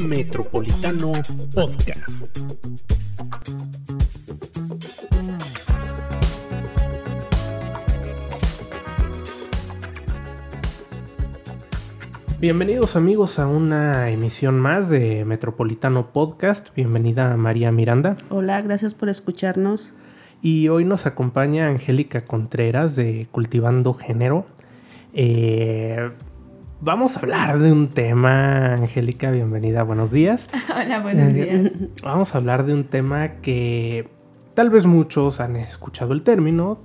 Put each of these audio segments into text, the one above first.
Metropolitano Podcast. Bienvenidos amigos a una emisión más de Metropolitano Podcast. Bienvenida María Miranda. Hola, gracias por escucharnos. Y hoy nos acompaña Angélica Contreras de Cultivando Género. Eh, vamos a hablar de un tema, Angélica, bienvenida, buenos días. Hola, buenos Eh, días. Vamos a hablar de un tema que tal vez muchos han escuchado el término.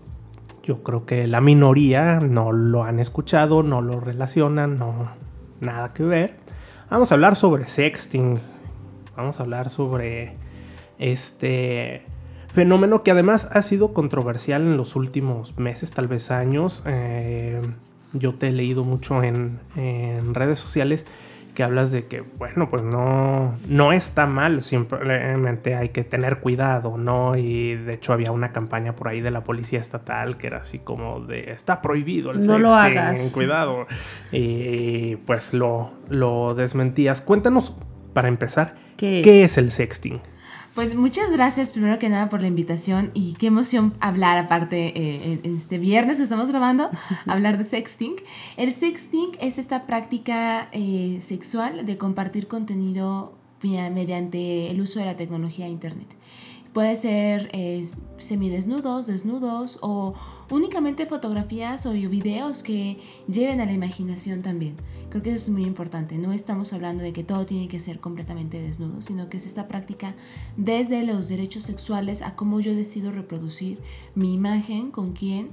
Yo creo que la minoría no lo han escuchado, no lo relacionan, no nada que ver. Vamos a hablar sobre sexting. Vamos a hablar sobre este fenómeno que además ha sido controversial en los últimos meses, tal vez años. Eh, yo te he leído mucho en, en redes sociales que hablas de que, bueno, pues no, no está mal, simplemente hay que tener cuidado, ¿no? Y de hecho había una campaña por ahí de la policía estatal que era así como de, está prohibido el No lo sexting, hagas. cuidado. Y pues lo, lo desmentías. Cuéntanos, para empezar, ¿Qué ¿qué es el sexting? Pues muchas gracias primero que nada por la invitación y qué emoción hablar aparte eh, en, este viernes que estamos grabando, hablar de sexting. El sexting es esta práctica eh, sexual de compartir contenido mediante el uso de la tecnología de internet. Puede ser eh, semidesnudos, desnudos o únicamente fotografías o videos que lleven a la imaginación también. Creo que eso es muy importante. No estamos hablando de que todo tiene que ser completamente desnudo, sino que es esta práctica desde los derechos sexuales a cómo yo decido reproducir mi imagen, con quién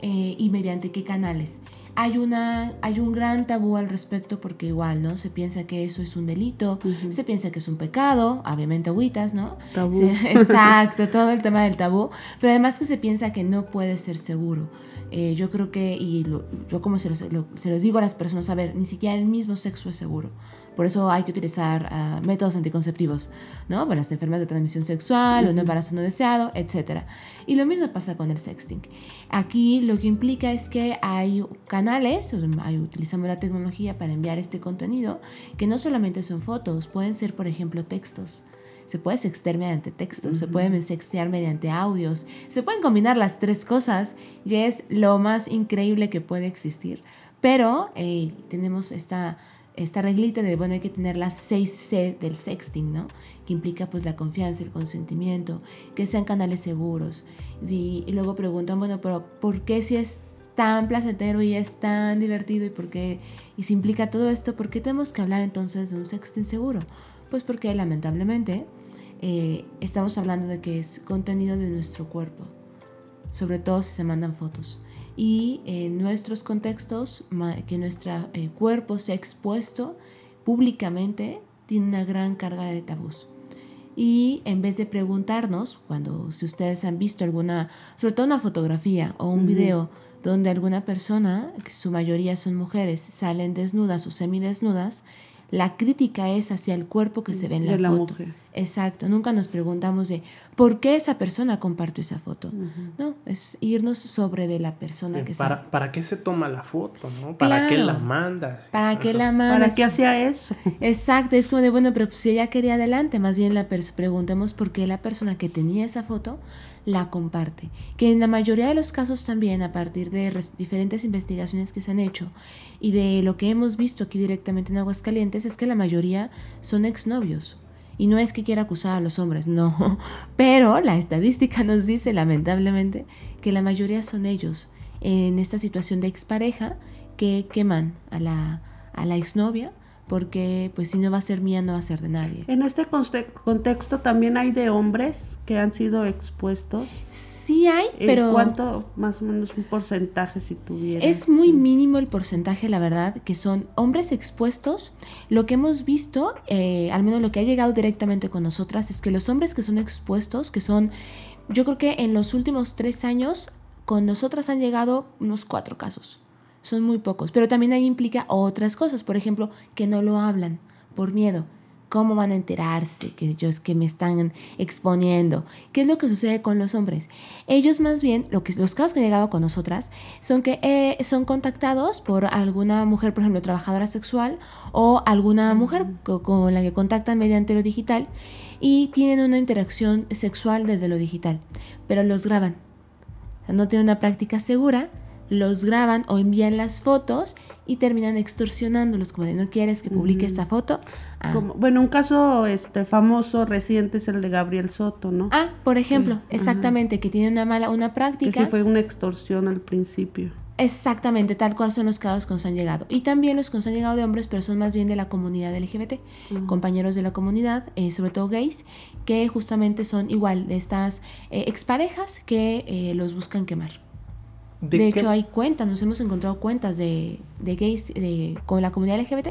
eh, y mediante qué canales. Hay, una, hay un gran tabú al respecto porque igual, ¿no? Se piensa que eso es un delito, se piensa que es un pecado, obviamente agüitas, ¿no? Tabú. Exacto, todo el tema del tabú, pero además que se piensa que no puede ser seguro. Eh, yo creo que, y lo- yo como se los, lo- se los digo a las personas, a ver, ni siquiera el mismo sexo es seguro. Por eso hay que utilizar ah, métodos anticonceptivos, ¿no? Para las enfermedades de transmisión sexual, un embarazo no deseado, etc. Y lo mismo pasa con el sexting. Aquí lo que implica es que hay canales, hay- utilizamos la tecnología para enviar este contenido, que no solamente son fotos, pueden ser, por ejemplo, textos. Se puede sextear mediante textos, se Ujú. pueden sextear mediante audios, se pueden combinar las tres cosas y es lo más increíble que puede existir. Pero eh, tenemos esta, esta reglita de, bueno, hay que tener las 6C del sexting, ¿no? Que implica pues la confianza, el consentimiento, que sean canales seguros. Y, y luego preguntan, bueno, pero ¿por qué si es tan placentero y es tan divertido y por qué, y se implica todo esto, ¿por qué tenemos que hablar entonces de un sexting seguro? Pues porque lamentablemente eh, estamos hablando de que es contenido de nuestro cuerpo, sobre todo si se mandan fotos. Y en nuestros contextos, que nuestro eh, cuerpo sea expuesto públicamente, tiene una gran carga de tabús. Y en vez de preguntarnos, cuando si ustedes han visto alguna, sobre todo una fotografía o un video donde alguna persona, que su mayoría son mujeres, salen desnudas o semidesnudas, la crítica es hacia el cuerpo que se ve en la, de la foto. mujer. Exacto, nunca nos preguntamos de por qué esa persona compartió esa foto. No, es irnos sobre de la persona que ¿Para, se... ¿Para qué se toma la foto? ¿no? ¿Para qué Claro. la mandas? ¿Para qué la mandas? ¿Para qué hacía eso? Exacto, es como de, bueno, pero pues, si ella quería adelante, más bien la preguntemos por qué la persona que tenía esa foto la comparte. Que en la mayoría de los casos también, a partir de diferentes investigaciones que se han hecho y de lo que hemos visto aquí directamente en Aguascalientes, es que la mayoría son exnovios. Y no es que quiera acusar a los hombres, no. Pero la estadística nos dice, lamentablemente, que la mayoría son ellos en esta situación de expareja que queman a la, a la exnovia porque pues si no va a ser mía no va a ser de nadie. En este conte- contexto también hay de hombres que han sido expuestos. Hay, Eh, pero ¿Cuánto, más o menos, un porcentaje si tuviera? es muy mínimo el porcentaje, la verdad, que son hombres expuestos. Lo que hemos visto, eh, al menos lo que ha llegado directamente con nosotras, es que los hombres que son expuestos, que son, yo creo que en los últimos tres años, con nosotras han llegado unos cuatro casos. Son muy pocos, pero también ahí implica otras cosas, por ejemplo, que no lo hablan por miedo. ¿Cómo van a enterarse que ellos que me están exponiendo? ¿Qué es lo que sucede con los hombres? Ellos más bien, lo que, los casos que han llegado con nosotras son que eh, son contactados por alguna mujer, por ejemplo, trabajadora sexual o alguna mujer con la que contactan mediante lo digital y tienen una interacción sexual desde lo digital, pero los graban. no tienen una práctica segura, los graban o envían las fotos y terminan extorsionándolos, como de no quieres que publique esta foto. Ah. bueno, un caso este famoso reciente es el de Gabriel Soto, ¿no? Ah, por ejemplo, exactamente, que tiene una mala, una práctica. Que sí fue una extorsión al principio. Exactamente, tal cual son los casos que nos han llegado. Y también los que nos han llegado de hombres, pero son más bien de la comunidad LGBT, compañeros de la comunidad, eh, sobre todo gays, que justamente son igual de estas eh, exparejas que eh, los buscan quemar. De, hecho, hay cuentas, nos hemos encontrado cuentas de, de gays con la comunidad LGBT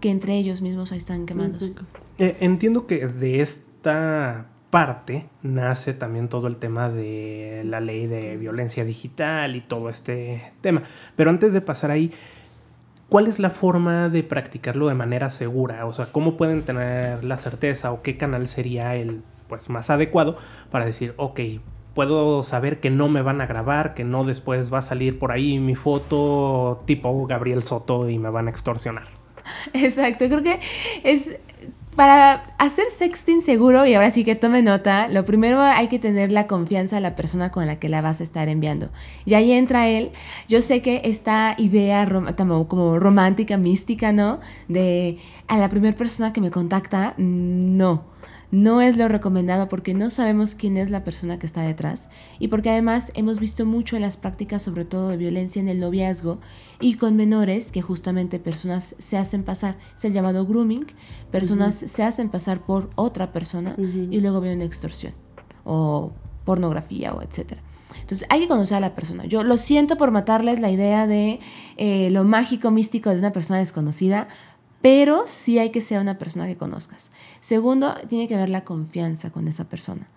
que entre ellos mismos ahí están quemándose. Eh, entiendo que de esta parte nace también todo el tema de la ley de violencia digital y todo este tema. Pero antes de pasar ahí, ¿cuál es la forma de practicarlo de manera segura? O sea, ¿cómo pueden tener la certeza o qué canal sería el pues más adecuado para decir, ok, puedo saber que no me van a grabar, que no después va a salir por ahí mi foto tipo Gabriel Soto y me van a extorsionar. Exacto, creo que es para hacer sexting seguro, y ahora sí que tome nota, lo primero hay que tener la confianza a la persona con la que la vas a estar enviando. Y ahí entra él. Yo sé que esta idea como romántica, mística, ¿no? De a la primera persona que me contacta, no no es lo recomendado porque no sabemos quién es la persona que está detrás y porque además hemos visto mucho en las prácticas, sobre todo de violencia en el noviazgo y con menores, que justamente personas se hacen pasar, es el llamado grooming, personas se hacen pasar por otra persona y luego viene una extorsión o pornografía o etcétera. Entonces hay que conocer a la persona. Yo lo siento por matarles la idea de eh, lo mágico, místico de una persona desconocida, pero sí hay que ser una persona que conozcas. Segundo, tiene que haber la confianza con esa persona.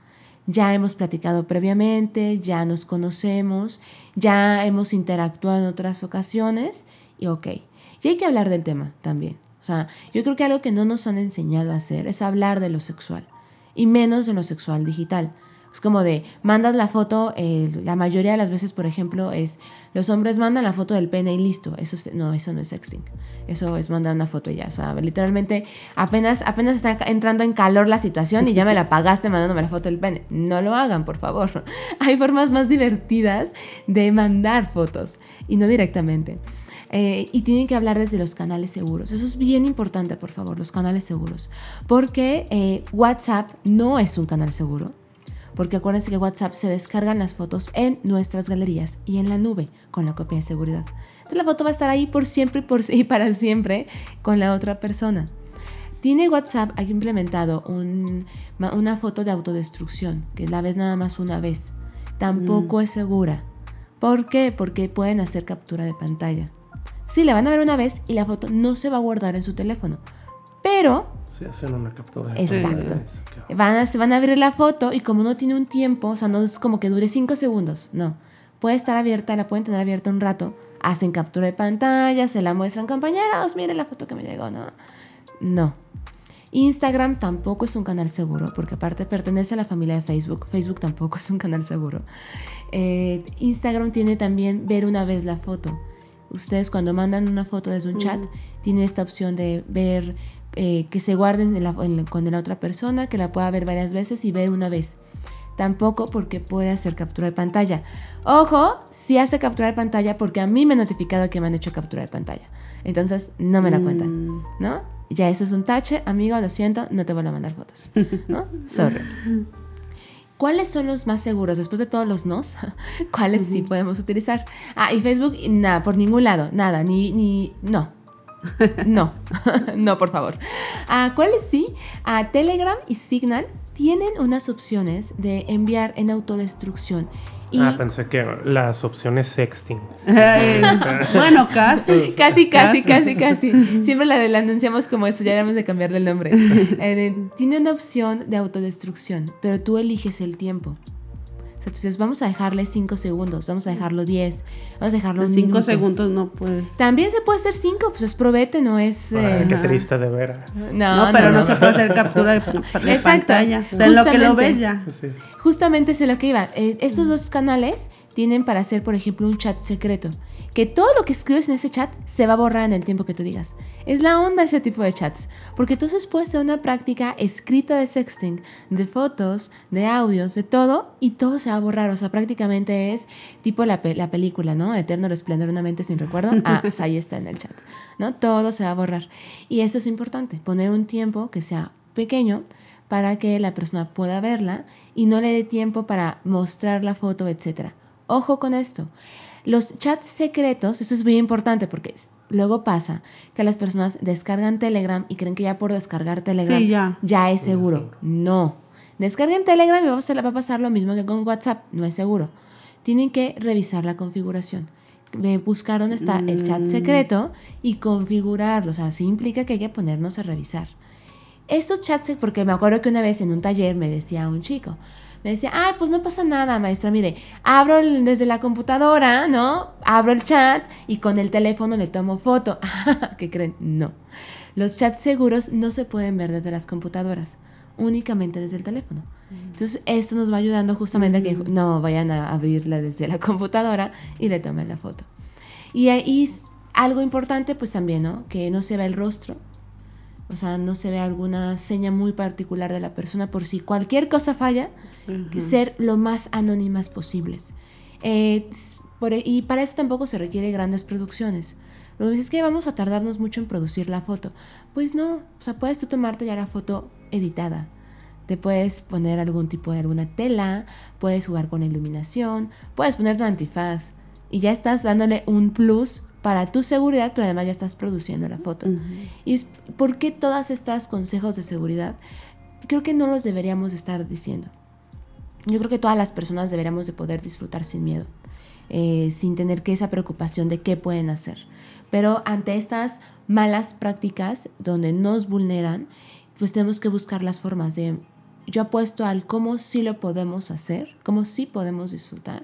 Ya hemos platicado previamente, ya nos conocemos, ya hemos interactuado en otras ocasiones y ok. Y hay que hablar del tema también. O sea, yo creo que algo que no nos han enseñado a hacer es hablar de lo sexual y menos de lo sexual digital. Es como de, mandas la foto, eh, la mayoría de las veces, por ejemplo, es, los hombres mandan la foto del pene y listo. Eso no, eso no es sexting. Eso es mandar una foto ya. O sea, literalmente apenas, apenas está entrando en calor la situación y ya me la pagaste mandándome la foto del pene. No lo hagan, por favor. Hay formas más divertidas de mandar fotos y no directamente. Eh, y tienen que hablar desde los canales seguros. Eso es bien importante, por favor, los canales seguros. Porque eh, WhatsApp no es un canal seguro porque acuérdense que WhatsApp se descargan las fotos en nuestras galerías y en la nube con la copia de seguridad. Entonces la foto va a estar ahí por siempre y, por, y para siempre con la otra persona. Tiene WhatsApp ha implementado una foto de autodestrucción, que la ves nada más una vez. Tampoco mm. es segura. ¿Por qué? Porque pueden hacer captura de pantalla. Sí, la van a ver una vez y la foto no se va a guardar en su teléfono. Pero se hacen una captura. Exacto. Van a, se van a abrir la foto y como no tiene un tiempo, o sea, no es como que dure cinco segundos, no. Puede estar abierta, la pueden tener abierta un rato, hacen captura de pantalla, se la muestran, compañeros, miren la foto que me llegó, ¿no? No. Instagram tampoco es un canal seguro, porque aparte pertenece a la familia de Facebook. Facebook tampoco es un canal seguro. Eh, Instagram tiene también ver una vez la foto. Ustedes cuando mandan una foto desde un chat, tienen esta opción de ver eh, que se guarden con la otra persona, que la pueda ver varias veces y ver una vez. Tampoco porque puede hacer captura de pantalla. Ojo, si hace captura de pantalla porque a mí me ha notificado que me han hecho captura de pantalla. Entonces no me la cuentan, mm. ¿no? Ya eso es un tache, amigo, lo siento, no te voy a mandar fotos, ¿no? Sorry. ¿Cuáles son los más seguros? Después de todos los nos, ¿cuáles sí podemos utilizar? Ah, y Facebook, nada, por ningún lado, nada, ni, ni, no, no, no, por favor. ¿A ¿Cuáles sí? A Telegram y Signal tienen unas opciones de enviar en autodestrucción. ah, pensé que las opciones sexting. bueno, casi. Casi, casi, casi, casi. Siempre la, anunciamos como eso, ya debemos de cambiarle el nombre. Eh, tiene una opción de autodestrucción, pero tú eliges el tiempo. Entonces vamos a dejarle 5 segundos, vamos a dejarlo 10, vamos a dejarlo En un cinco minuto. segundos no puedes. También se puede hacer 5, pues es probete, no es... Ay, eh, qué triste de veras. no, No, pero no, no. se puede hacer captura de, de Exacto. pantalla. O sea, en lo que lo Justamente. ves ya. Sí. Justamente es lo que iba. Eh, estos dos canales tienen para hacer, por ejemplo, un chat secreto. Que todo lo que escribes en ese chat se va a borrar en el tiempo que tú digas. Es la onda ese tipo de chats. Porque entonces puedes tener una práctica escrita de sexting, de fotos, de audios, de todo, y todo se va a borrar. O sea, prácticamente es tipo la, la película, ¿no? Eterno resplandor de una mente sin recuerdo. Ah, ahí está en el chat. ¿No? Todo se va a borrar. Y esto es importante, poner un tiempo que sea pequeño para que la persona pueda verla y no le dé tiempo para mostrar la foto, etc. Ojo con esto. Los chats secretos, eso es muy importante porque luego pasa que las personas descargan Telegram y creen que ya por descargar Telegram Sí, ya. es seguro. No. Descarguen Telegram y va a pasar- lo mismo que con WhatsApp. No es seguro. Tienen que revisar la configuración. Buscar dónde está el chat Mm. secreto y configurarlo. O sea, sí implica que hay que ponernos a revisar. Estos chats, porque me acuerdo que una vez en un taller me decía un chico, me decía, ah, pues no pasa nada, maestra, mire, abro el- desde la computadora, ¿no? Abro el chat y con el teléfono le tomo foto. ¿Qué creen? No. Los chats seguros no se pueden ver desde las computadoras, únicamente desde el teléfono. Entonces, esto nos va ayudando justamente a que no vayan a abrirla desde la computadora y le tomen la foto. Y ahí s- algo importante, pues también, ¿no? Que no se vea el rostro. O sea, no se ve alguna seña muy particular de la persona por si cualquier cosa falla, que ser lo más anónimas posibles. Eh, por e- y para eso tampoco se requiere grandes producciones. Lo que es que vamos a tardarnos mucho en producir la foto. Pues no, o sea, puedes tú tomarte ya la foto editada. Te puedes poner algún tipo de alguna tela, puedes jugar con la iluminación, puedes poner un antifaz y ya estás dándole un plus para tu seguridad, pero además ya estás produciendo la foto. ¿Y por qué todos estos consejos de seguridad? Creo que no los deberíamos estar diciendo. Yo creo que todas las personas deberíamos de poder disfrutar sin miedo, eh, sin tener que esa preocupación de qué pueden hacer. Pero ante estas malas prácticas donde nos vulneran, pues tenemos que buscar las formas de... Yo apuesto al cómo sí lo podemos hacer, cómo sí podemos disfrutar,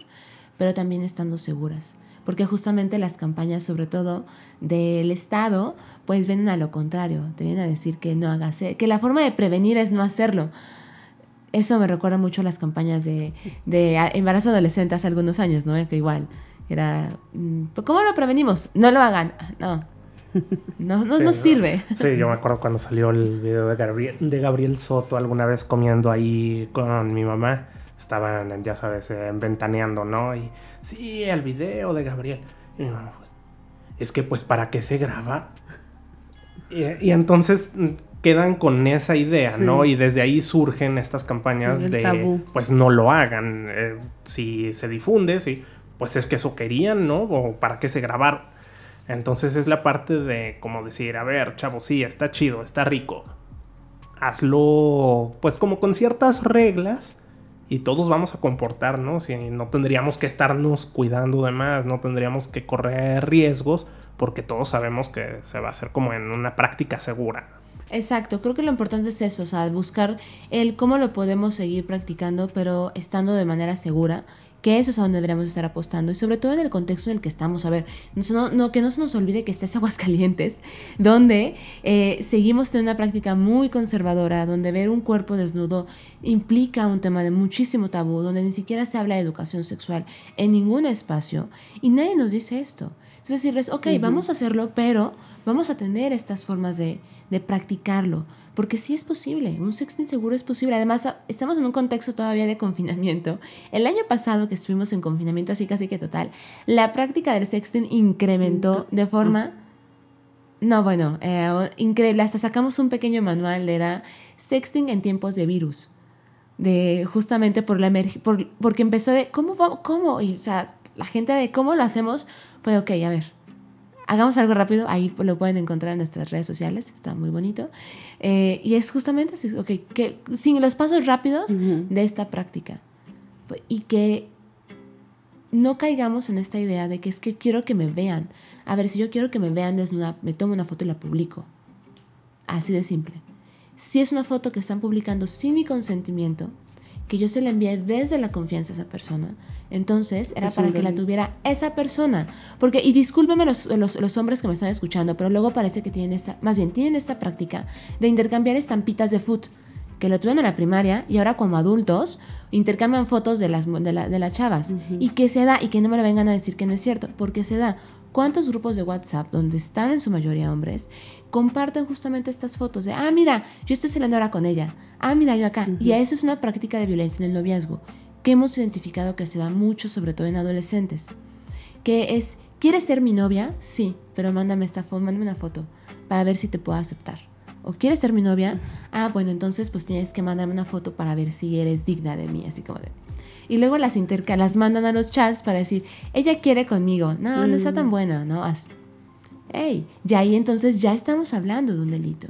pero también estando seguras. Porque justamente las campañas, sobre todo del Estado, pues vienen a lo contrario, te vienen a decir que no hagas, e- que la forma de prevenir es no hacerlo. Eso me recuerda mucho a las campañas de, de a- embarazo adolescente hace algunos años, ¿no? Que igual era, mm, ¿cómo lo prevenimos? No lo hagan. No, no, no, Sí, no ¿no? sirve. Sí, yo me acuerdo cuando salió el video de Gabriel, de Gabriel Soto alguna vez comiendo ahí con mi mamá. Estaban, ya sabes, eh, ventaneando, ¿no? Y sí, el video de Gabriel. Y mi mamá, pues, es que pues, ¿para qué se graba? Y, y entonces mm, quedan con esa idea, ¿no? Y desde ahí surgen estas campañas Sí, de, tabú. pues no lo hagan. eh, si se difunde, sí, pues es que eso querían, ¿no? O para qué se grabar. Entonces es la parte de como decir, a ver, chavo, sí, está chido, está rico. Hazlo pues como con ciertas reglas y todos vamos a comportarnos y no tendríamos que estarnos cuidando de más, no tendríamos que correr riesgos porque todos sabemos que se va a hacer como en una práctica segura. Exacto, creo que lo importante es eso, o sea, buscar el cómo lo podemos seguir practicando, pero estando de manera segura, que eso es a donde deberíamos estar apostando y sobre todo en el contexto en el que estamos. A ver, no, que no se nos olvide que estés Aguascalientes, donde eh, seguimos teniendo una práctica muy conservadora, donde ver un cuerpo desnudo implica un tema de muchísimo tabú, donde ni siquiera se habla de educación sexual en ningún espacio y nadie nos dice esto. Entonces decirles, ok, vamos a hacerlo, pero vamos a tener estas formas de, de practicarlo, porque sí es posible, un sexting seguro es posible. Además, estamos en un contexto todavía de confinamiento. El año pasado que estuvimos en confinamiento así casi que total, la práctica del sexting incrementó de forma... No, bueno, eh, increíble. Hasta sacamos un pequeño manual, era sexting en tiempos de virus. De justamente por la por, porque empezó de cómo cómo y o sea, la gente de cómo lo hacemos fue ok, a ver. Hagamos algo rápido, ahí lo pueden encontrar en nuestras redes sociales, está muy bonito. Eh, y es justamente así, ok, que sin los pasos rápidos de esta práctica. Y que no caigamos en esta idea de que es que quiero que me vean. A ver, si yo quiero que me vean desnuda, me tomo una foto y la publico. Así de simple. Si es una foto que están publicando sin mi consentimiento, que yo se la envié desde la confianza a esa persona. Entonces era Es para que la tuviera esa persona. Porque, y discúlpeme los, los, los hombres que me están escuchando, pero luego parece que tienen esta, más bien tienen esta práctica de intercambiar estampitas de food, que lo tuvieron en la primaria y ahora como adultos intercambian fotos de las, de, la- de las chavas. Y que se da, y que no me lo vengan a decir que no es cierto, porque se da. ¿Cuántos grupos de WhatsApp, donde están en su mayoría hombres, comparten justamente estas fotos de, ah, mira, yo estoy saliendo ahora con ella, ah, mira, yo acá? Y eso es una práctica de violencia en el noviazgo, que hemos identificado que se da mucho, sobre todo en adolescentes, que es, ¿quieres ser mi novia? Sí, pero mándame esta foto, mándame una foto para ver si te puedo aceptar. ¿O quieres ser mi novia? Ah, bueno, entonces pues tienes que mandarme una foto para ver si eres digna de mí, así como de... Y luego las interca las mandan a los chats para decir, ella quiere conmigo. No, no está tan buena, ¿no? Haz- Ey, y ahí entonces ya estamos hablando de un delito.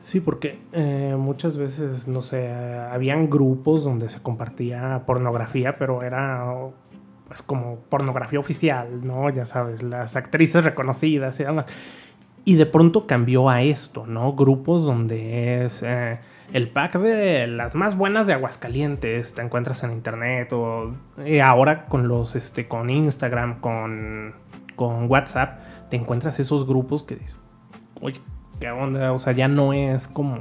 Sí, porque eh, muchas veces, no sé, habían grupos donde se compartía pornografía, pero era pues como pornografía oficial, ¿no? Ya sabes, las actrices reconocidas y demás. Y de pronto cambió a esto, ¿no? Grupos donde es eh, el pack de las más buenas de Aguascalientes, te encuentras en internet o y ahora con los, este, con Instagram, con, con WhatsApp, te encuentras esos grupos que dices, oye, ¿qué onda? O sea, ya no es como...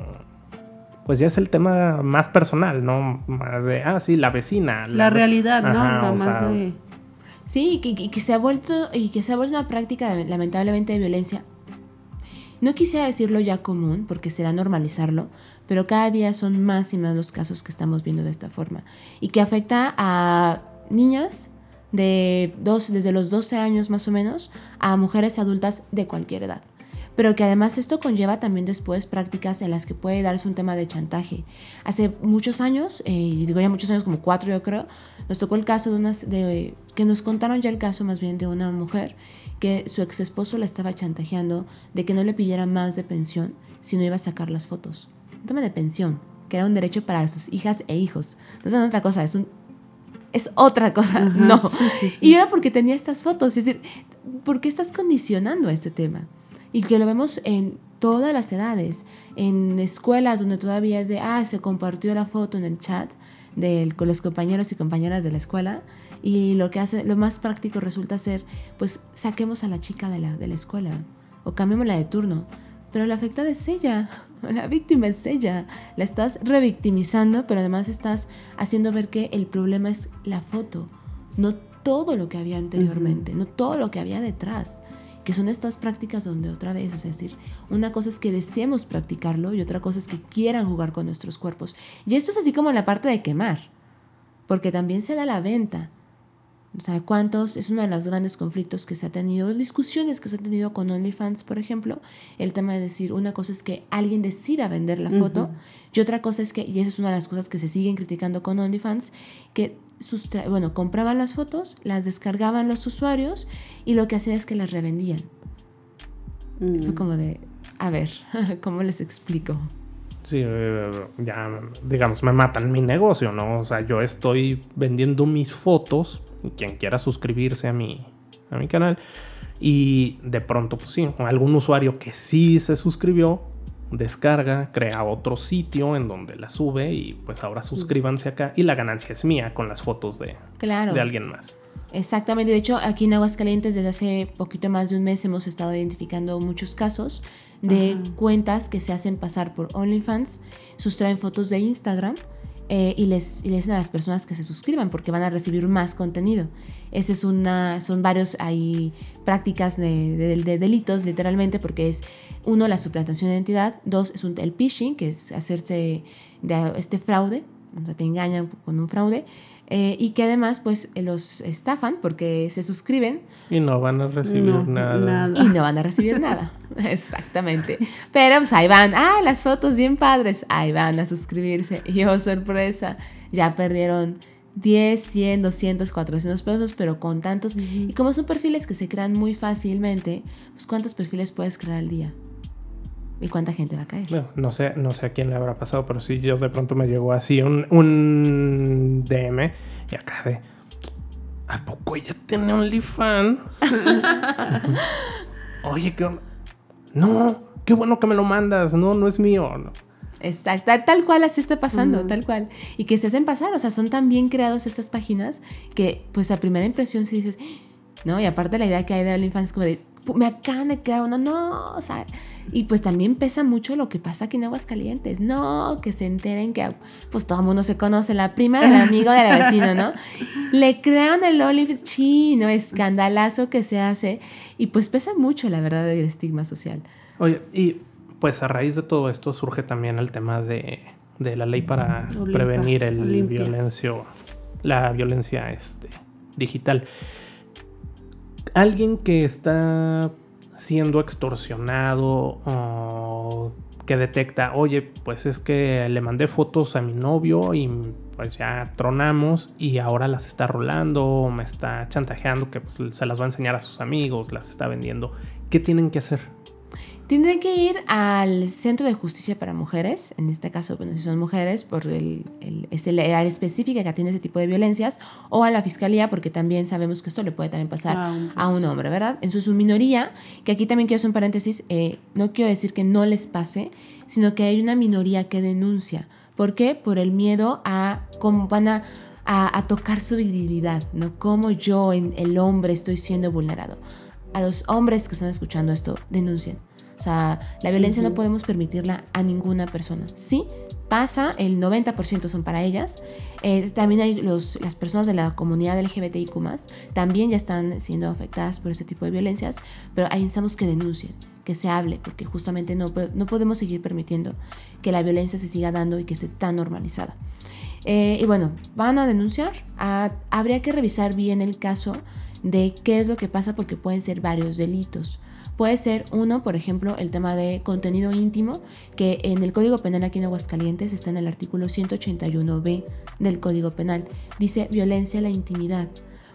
Pues ya es el tema más personal, ¿no? Más de, ah, sí, la vecina. La realidad, ¿no? Ajá, más sea, de... Sí, y que, y que se ha vuelto y que se ha vuelto una práctica de- lamentablemente de violencia. No quisiera decirlo ya común, porque será normalizarlo, pero cada día son más y más los casos que estamos viendo de esta forma y que afecta a niñas de dos, desde los 12 años más o menos a mujeres adultas de cualquier edad. Pero que además esto conlleva también después prácticas en las que puede darse un tema de chantaje. Hace muchos años, eh, digo ya muchos años, como cuatro yo creo, nos tocó el caso de unas, de, que nos contaron ya el caso más bien de una mujer que su ex esposo la estaba chantajeando de que no le pidiera más de pensión si no iba a sacar las fotos. Un tema de pensión, que era un derecho para sus hijas e hijos. Entonces no es otra cosa, es un es otra cosa, Ajá, no. sí, sí, sí. Y era porque tenía estas fotos, es decir, ¿por qué estás condicionando a este tema? Y que lo vemos en todas las edades, en escuelas donde todavía es de, ah, se compartió la foto en el chat del- con los compañeros y compañeras de la escuela y lo que hace, lo más práctico resulta ser, pues saquemos a la chica de la, de la escuela o cambiémosla de turno, pero la afectada es ella, la víctima es ella, la estás revictimizando, pero además estás haciendo ver que el problema es la foto, no todo lo que había anteriormente, no todo lo que había detrás que son estas prácticas donde otra vez, o sea, es decir, una cosa es que deseemos practicarlo y otra cosa es que quieran jugar con nuestros cuerpos. Y esto es así como la parte de quemar, porque también se da la venta. O sea, ¿cuántos? Es uno de los grandes conflictos que se ha tenido, discusiones que se han tenido con OnlyFans, por ejemplo, el tema de decir, una cosa es que alguien decida vender la foto y otra cosa es que, y esa es una de las cosas que se siguen criticando con OnlyFans, que sustra- bueno, compraban las fotos, las descargaban los usuarios y lo que hacían es que las revendían. Mm. Fue como de, a ver, ¿cómo les explico? Sí, eh, ya, digamos, me matan mi negocio, ¿no? O sea, yo estoy vendiendo mis fotos, quien quiera suscribirse a mi, a mi canal, y de pronto, pues sí, algún usuario que sí se suscribió, descarga, crea otro sitio en donde la sube y pues ahora suscríbanse acá y la ganancia es mía con las fotos de, Claro. de alguien más. Exactamente, de hecho aquí en Aguascalientes desde hace poquito más de un mes hemos estado identificando muchos casos de Ajá. cuentas que se hacen pasar por OnlyFans, sustraen fotos de Instagram eh, y, les, y le dicen a las personas que se suscriban porque van a recibir más contenido. Ese es una, son varios hay prácticas de, de- de delitos literalmente porque es uno la suplantación de identidad, dos es un, el phishing que es hacerse de este fraude, o sea te engañan con un fraude eh, y que además pues eh, los estafan porque se suscriben Y no van a recibir No, nada. nada. y no van a recibir nada. Exactamente. Pero pues ahí van, ah, las fotos bien padres, ahí van a suscribirse. Y oh, sorpresa, ya perdieron 10, 100, 200, 400 pesos, pero con tantos... Y como son perfiles que se crean muy fácilmente, pues ¿cuántos perfiles puedes crear al día? ¿Y cuánta gente va a caer? No, no sé, no sé a quién le habrá pasado, pero sí, yo de pronto me llegó así un, un DM y acá de. ¿A poco ella tiene OnlyFans? Oye, ¿qué onda? No, qué bueno que me lo mandas. No, no es mío. No. Exacto, tal cual así está pasando, tal cual. Y que se hacen pasar, o sea, son tan bien creados estas páginas que pues a primera impresión si dices, ¿no? Y aparte la idea que hay de OnlyFans es como de, me acaban de crear uno, no, o sea, y pues también pesa mucho lo que pasa aquí en Aguascalientes, no, que se enteren que pues todo el mundo se conoce, la prima del amigo de la vecina, ¿no? Le crearon el OnlyFans, chino, escandalazo que se hace, y pues pesa mucho, la verdad, el estigma social. Oye, y pues a raíz de todo esto surge también el tema de, la ley para prevenir el violencio, la violencia este, digital. Alguien que está siendo extorsionado o que detecta, oye, pues es que le mandé fotos a mi novio y pues ya tronamos y ahora las está rolando me está chantajeando que pues, se las va a enseñar a sus amigos, las está vendiendo. ¿Qué tienen que hacer? Tendré que ir al Centro de Justicia para Mujeres, en este caso, bueno, si son mujeres, por el, es el área específica que atiende ese tipo de violencias, o a la Fiscalía, porque también sabemos que esto le puede también pasar ah, a un hombre, ¿verdad? En su, minoría, que aquí también quiero hacer un paréntesis, eh, no quiero decir que no les pase, sino que hay una minoría que denuncia. ¿Por qué? Por el miedo a cómo van a, a, tocar su virilidad, ¿no? Cómo yo, en, el hombre, estoy siendo vulnerado. A los hombres que están escuchando esto, denuncien o sea, la violencia no podemos permitirla a ninguna persona. Sí, pasa, el 90% son para ellas. Eh, también hay los, las personas de la comunidad LGBTIQ, también ya están siendo afectadas por este tipo de violencias, pero ahí necesitamos que denuncien, que se hable, porque justamente no, no podemos seguir permitiendo que la violencia se siga dando y que esté tan normalizada. Eh, y bueno, van a denunciar, habría que revisar bien el caso de qué es lo que pasa porque pueden ser varios delitos. Puede ser uno, por ejemplo, el tema de contenido íntimo, que en el Código Penal aquí en Aguascalientes está en el artículo 181b del Código Penal. Dice violencia a la intimidad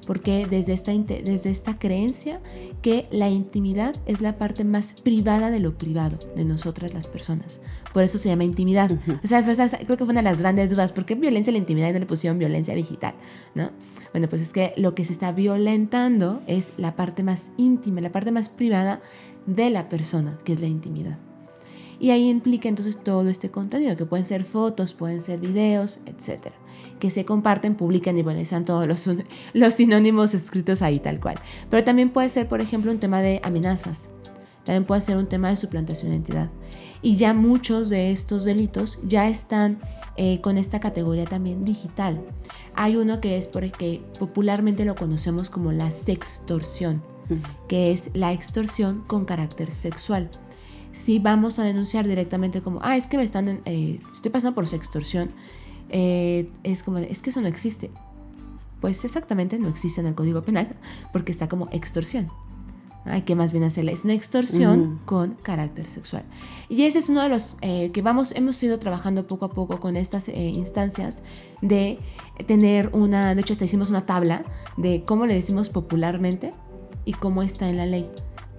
porque desde esta, desde esta creencia que la intimidad es la parte más privada de lo privado de nosotras las personas. Por eso se llama intimidad. o, sea, creo que fue una de las grandes dudas, ¿por qué violencia a la intimidad y no le pusieron violencia digital? ¿no? Bueno, pues es que lo que se está violentando es la parte más íntima, la parte más privada de la persona, que es la intimidad. Y ahí implica entonces todo este contenido, que pueden ser fotos, pueden ser videos, etcétera, que se comparten, publican y bueno, están todos los, los sinónimos escritos ahí tal cual. Pero también puede ser, por ejemplo, un tema de amenazas, también puede ser un tema de suplantación de identidad. Y ya muchos de estos delitos ya están eh, con esta categoría también digital. Hay uno que es porque popularmente lo conocemos como la sextorsión, que es la extorsión con carácter sexual. Si vamos a denunciar directamente como, ah, es que me están, eh, estoy pasando por sextorsión, eh, es como, es que eso no existe. Pues exactamente no existe en el Código Penal porque está como extorsión. Hay que más bien hacerle. Es una extorsión con carácter sexual. Y ese es uno de los eh, que vamos, hemos ido trabajando poco a poco con estas eh, instancias de tener una, de hecho hasta hicimos una tabla de cómo le decimos popularmente y cómo está en la ley.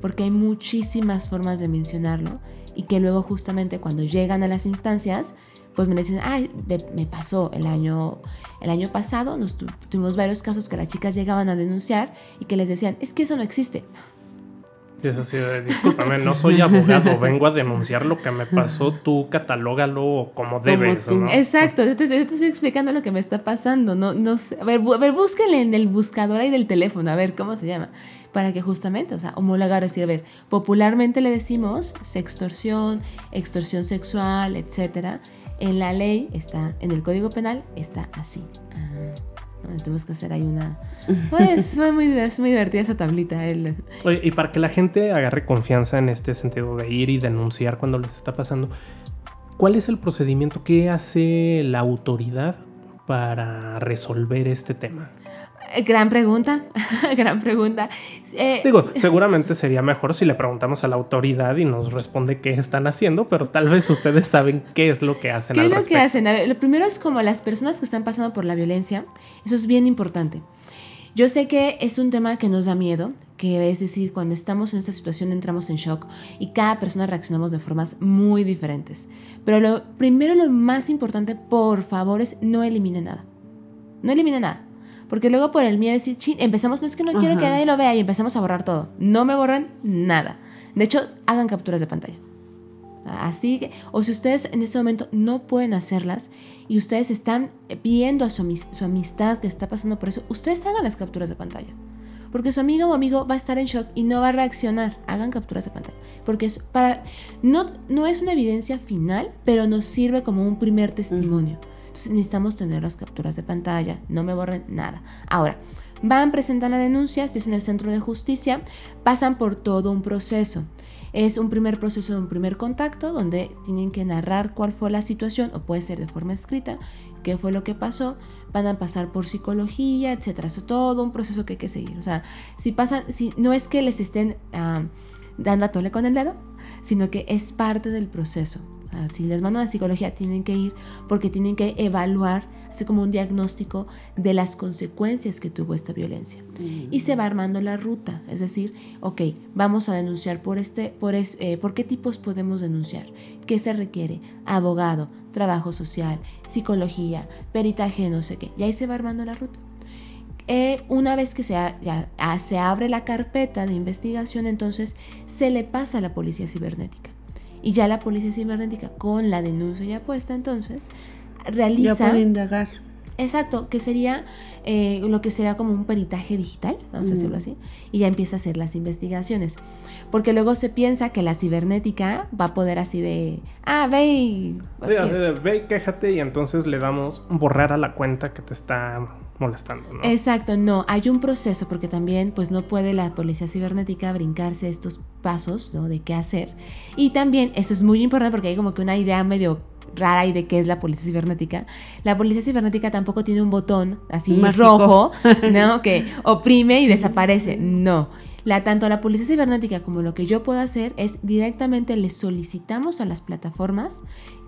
Porque hay muchísimas formas de mencionarlo y que luego justamente cuando llegan a las instancias, pues me dicen, ay, me pasó el año, el año pasado, nos tuvimos varios casos que las chicas llegaban a denunciar y que les decían, es que eso no existe. Es así discúlpame, no soy abogado, vengo a denunciar lo que me pasó, tú catalógalo como debes, ¿no? Exacto, yo te, estoy explicando lo que me está pasando, no, no sé, a ver, a ver, búsquenle en el buscador ahí del teléfono, a ver cómo se llama, para que justamente, o sea, homologar, así, a ver, popularmente le decimos sextorsión, extorsión sexual, etcétera, en la ley está, en el Código Penal está así. Ah. Tuvimos que hacer ahí una... Pues fue muy, muy divertida esa tablita. y para que la gente agarre confianza en este sentido de ir y denunciar cuando les está pasando, ¿cuál es el procedimiento? ¿Qué hace la autoridad para resolver este tema? Gran pregunta, gran pregunta. Eh, Digo, seguramente sería mejor si le preguntamos a la autoridad y nos responde qué están haciendo, pero tal vez ustedes saben qué es lo que hacen. ¿Qué es lo que hacen? lo primero es como las personas que están pasando por la violencia, eso es bien importante. Yo sé que es un tema que nos da miedo, que es decir, cuando estamos en esta situación entramos en shock y cada persona reaccionamos de formas muy diferentes. Pero lo primero, lo más importante, por favor, es no elimine nada. No elimine nada. Porque luego por el miedo de decir, empezamos, no es que no quiero que nadie lo vea y empezamos a borrar todo. No me borran nada. De hecho, hagan capturas de pantalla. Así que, o si ustedes en este momento no pueden hacerlas y ustedes están viendo a su, su amistad que está pasando por eso, ustedes hagan las capturas de pantalla. Porque su amigo o amigo va a estar en shock y no va a reaccionar. Hagan capturas de pantalla. Porque es para. No, no es una evidencia final, pero nos sirve como un primer testimonio. Entonces necesitamos tener las capturas de pantalla. No me borren nada. Ahora, van, presentan la denuncia, si es en el centro de justicia, pasan por todo un proceso. Es un primer proceso, un primer contacto, donde tienen que narrar cuál fue la situación, o puede ser de forma escrita, qué fue lo que pasó, van a pasar por psicología, etcétera. Es todo un proceso que hay que seguir. O sea, si pasan, si no es que les estén ah, dando a tole con el dedo, sino que es parte del proceso si les mandan a psicología, tienen que ir porque tienen que evaluar, hacer como un diagnóstico de las consecuencias que tuvo esta violencia. Y se va armando la ruta, es decir, ok, vamos a denunciar por este, por, eh, ¿por qué tipos podemos denunciar? ¿Qué se requiere? Abogado, trabajo social, psicología, peritaje, no sé qué. Y ahí se va armando la ruta. Eh, una vez que se, ya, ah, se abre la carpeta de investigación, entonces se le pasa a la policía cibernética. Y ya la policía cibernética, con la denuncia ya puesta, entonces, realiza... Ya puede indagar. Exacto, que sería eh, lo que sería como un peritaje digital, vamos a decirlo así, y ya empieza a hacer las investigaciones. Porque luego se piensa que la cibernética va a poder así de, ah, ve y... Sí, así de, ve y quéjate y entonces le damos borrar a la cuenta que te está molestando, ¿no? Exacto, no, hay un proceso porque también pues no puede la policía cibernética brincarse estos pasos, ¿no? De qué hacer. Y también, eso es muy importante porque hay como que una idea medio rara y de qué es la policía cibernética. La policía cibernética tampoco tiene un botón así rojo, ¿no? Que oprime y desaparece. No. La, tanto la policía cibernética como lo que yo puedo hacer es directamente le solicitamos a las plataformas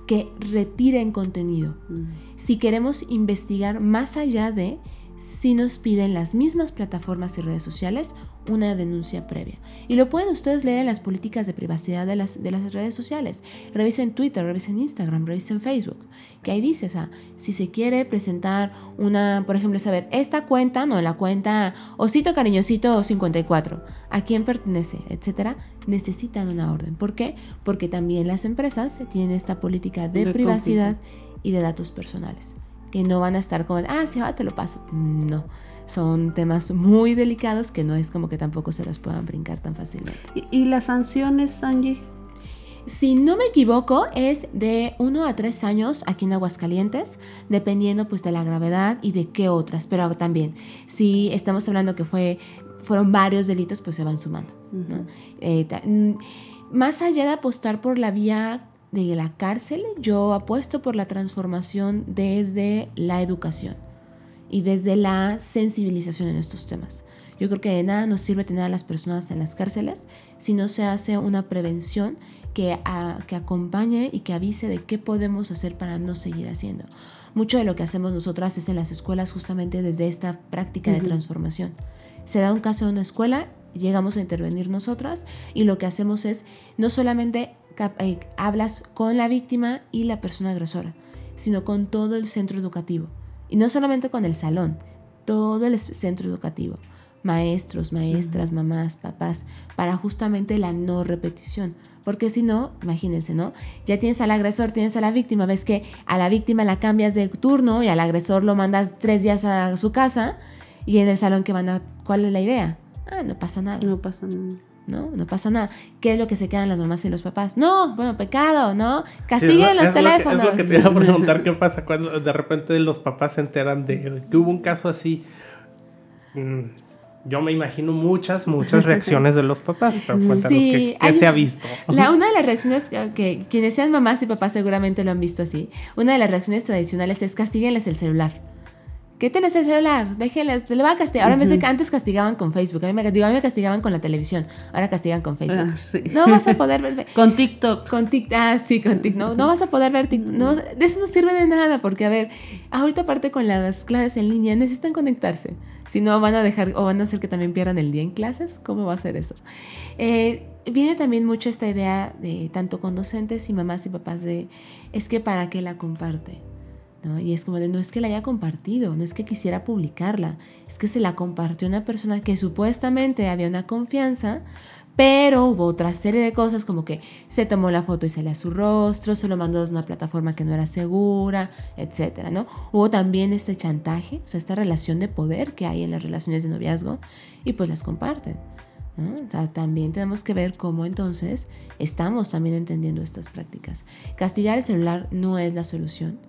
que retiren contenido. Mm. Si queremos investigar más allá de si nos piden las mismas plataformas y redes sociales una denuncia previa. Y lo pueden ustedes leer en las políticas de privacidad de las, de las redes sociales. Revisen Twitter, revisen Instagram, revisen Facebook. Que ahí dice, o sea, si se quiere presentar una, por ejemplo, saber, esta cuenta, no, la cuenta Osito Cariñosito 54, a quién pertenece, etcétera, necesitan una orden. ¿Por qué? Porque también las empresas tienen esta política de, privacidad y de datos personales. Que no van a estar como, ah, sí, ahora te lo paso. No son temas muy delicados que no es como que tampoco se las puedan brincar tan fácilmente. ¿Y, las sanciones, Angie? Si no me equivoco, es de 1 a 3 años aquí en Aguascalientes, dependiendo pues de la gravedad y de qué otras. Pero también, si estamos hablando que fue, fueron varios delitos, pues se van sumando. Eh, mm, más allá de apostar por la vía de la cárcel, yo apuesto por la transformación desde la educación y desde la sensibilización en estos temas. Yo creo que de nada nos sirve tener a las personas en las cárceles si no se hace una prevención que, que acompañe y que avise de qué podemos hacer para no seguir haciendo. Mucho de lo que hacemos nosotras es en las escuelas justamente desde esta práctica de transformación. Se da un caso en una escuela, llegamos a intervenir nosotras y lo que hacemos es no solamente eh, hablas con la víctima y la persona agresora, sino con todo el centro educativo y no solamente con el salón, todo el centro educativo, maestros, maestras, mamás, papás, para justamente la no repetición. Porque si no, imagínense, ¿no? Ya tienes al agresor, tienes a la víctima, ves que a la víctima la cambias de turno y al agresor lo mandas tres días a su casa y en el salón que van a... ¿Cuál es la idea? Ah, no pasa nada. No pasa nada. ¿No? No pasa nada. ¿Qué es lo que se quedan las mamás y los papás? No, bueno, pecado, ¿no? Castiguen los teléfonos. es lo que te iba a preguntar, ¿qué pasa cuando de repente los papás se enteran de que hubo un caso así? Mm, yo me imagino muchas, muchas reacciones de los papás, pero cuéntanos qué, se ha visto. La, una de las reacciones que, quienes sean mamás y papás seguramente lo han visto así, una de las reacciones tradicionales es castiguenles el celular. ¿Qué tienes el celular? Déjenles, te lo va a castigar. Ahora en vez de que antes castigaban con Facebook, a mí, me, mí me castigaban con la televisión, ahora castigan con Facebook. Ah, no vas a poder ver. con TikTok. Con TikTok, ah, sí, con TikTok. No, no vas a poder ver TikTok. No, de eso no sirve de nada, porque a ver, ahorita aparte con las clases en línea necesitan conectarse. Si no, van a dejar o van a hacer que también pierdan el día en clases. ¿Cómo va a ser eso? Eh, viene también mucho esta idea de tanto con docentes y mamás y papás de es que para qué la comparte. Y es como de, no es que la haya compartido, no es que quisiera publicarla, es que se la compartió una persona que supuestamente había una confianza Pero hubo otra serie de cosas como que se tomó la foto y se a su rostro, se lo mandó a una plataforma que no era segura, etcétera, ¿no? Hubo también este chantaje, o sea, esta relación de poder que hay en las relaciones de noviazgo y pues las comparten. ¿no? O sea, también tenemos que ver cómo entonces estamos también entendiendo estas prácticas. Castigar el celular no es la solución,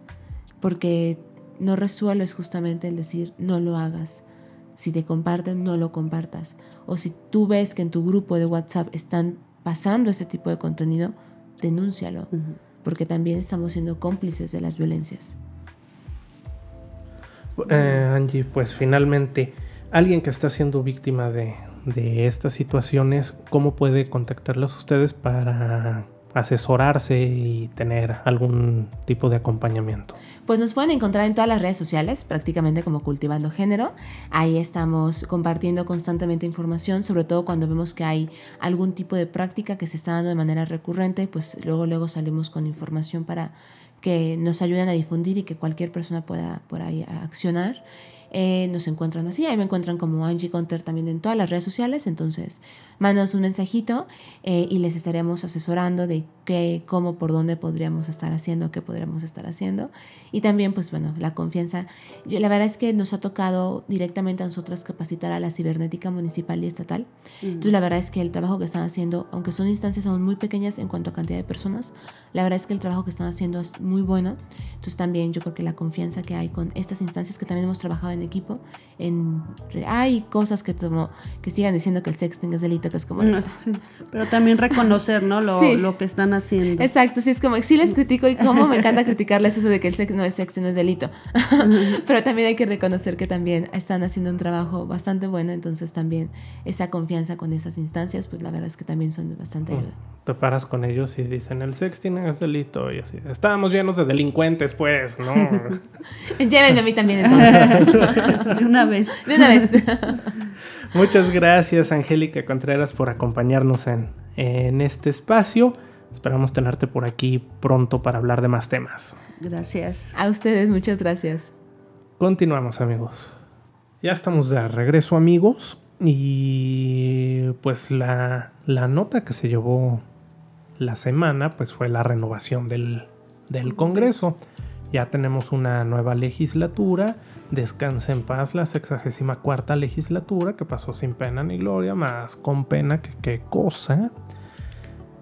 porque no resuelves justamente el decir no lo hagas. Si te comparten, no lo compartas. O si tú ves que en tu grupo de WhatsApp están pasando ese tipo de contenido, denúncialo, porque también estamos siendo cómplices de las violencias. Eh, Angie, pues finalmente, alguien que está siendo víctima de, de estas situaciones, ¿cómo puede contactarlos ustedes para asesorarse y tener algún tipo de acompañamiento? Pues nos pueden encontrar en todas las redes sociales, prácticamente como Cultivando Género. Ahí estamos compartiendo constantemente información, sobre todo cuando vemos que hay algún tipo de práctica que se está dando de manera recurrente, pues luego luego salimos con información para que nos ayuden a difundir y que cualquier persona pueda por ahí accionar. Eh, nos encuentran así, ahí me encuentran como Angie Conter también en todas las redes sociales, entonces mándanos un mensajito eh, y les estaremos asesorando de qué, cómo, por dónde podríamos estar haciendo, qué podríamos estar haciendo. Y también, pues bueno, la confianza. Yo, la verdad es que nos ha tocado directamente a nosotras capacitar a la cibernética municipal y estatal. Entonces, la verdad es que el trabajo que están haciendo, aunque son instancias aún muy pequeñas en cuanto a cantidad de personas, la verdad es que el trabajo que están haciendo es muy bueno. Entonces, también yo creo que la confianza que hay con estas instancias que también hemos trabajado en equipo, en, hay cosas que, tomo, que sigan diciendo que el sexting es delito como... Pero también reconocer, ¿no? Lo, lo, que están haciendo. Exacto, sí, es como, sí les critico y cómo me encanta criticarles eso de que el sexo no es sexo, no es delito. Pero también hay que reconocer que también están haciendo un trabajo bastante bueno, entonces también esa confianza con esas instancias, pues la verdad es que también son de bastante ayuda. Te paras con ellos y dicen, el sexting es delito, y así, estábamos llenos de delincuentes, pues, ¿no? Llévenme a mí también entonces. de una vez. De una vez. Muchas gracias, Angélica Contreras, por acompañarnos en, en este espacio. Esperamos tenerte por aquí pronto para hablar de más temas. Gracias. A ustedes, muchas gracias. Continuamos, amigos. Ya estamos de regreso, amigos. Y pues la, la nota que se llevó la semana pues fue la renovación del, del Congreso. Ya tenemos una nueva legislatura Descanse en paz la 64 legislatura que pasó sin pena ni gloria, más con pena que qué cosa.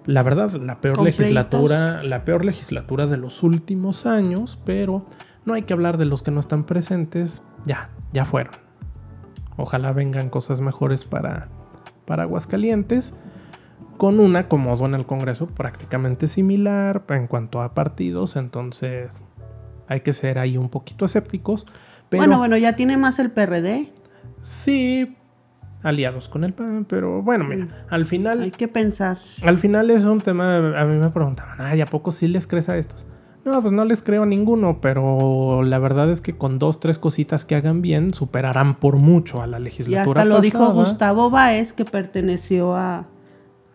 La verdad, la peor legislatura, la peor legislatura de los últimos años, pero no hay que hablar de los que no están presentes, ya, ya fueron. Ojalá vengan cosas mejores para, para Aguascalientes, con un acomodo en el Congreso prácticamente similar en cuanto a partidos, entonces hay que ser ahí un poquito escépticos bueno, bueno, ya tiene más el PRD. Sí, aliados con el PAN, pero bueno, mira, mm. al final... Hay que pensar. Al final es un tema, a mí me preguntaban, ay, ¿a poco sí les crees a estos? No, pues no les creo a ninguno, pero la verdad es que con dos, tres cositas que hagan bien, superarán por mucho a la legislatura. Y hasta lo dijo Gustavo Báez, que perteneció a,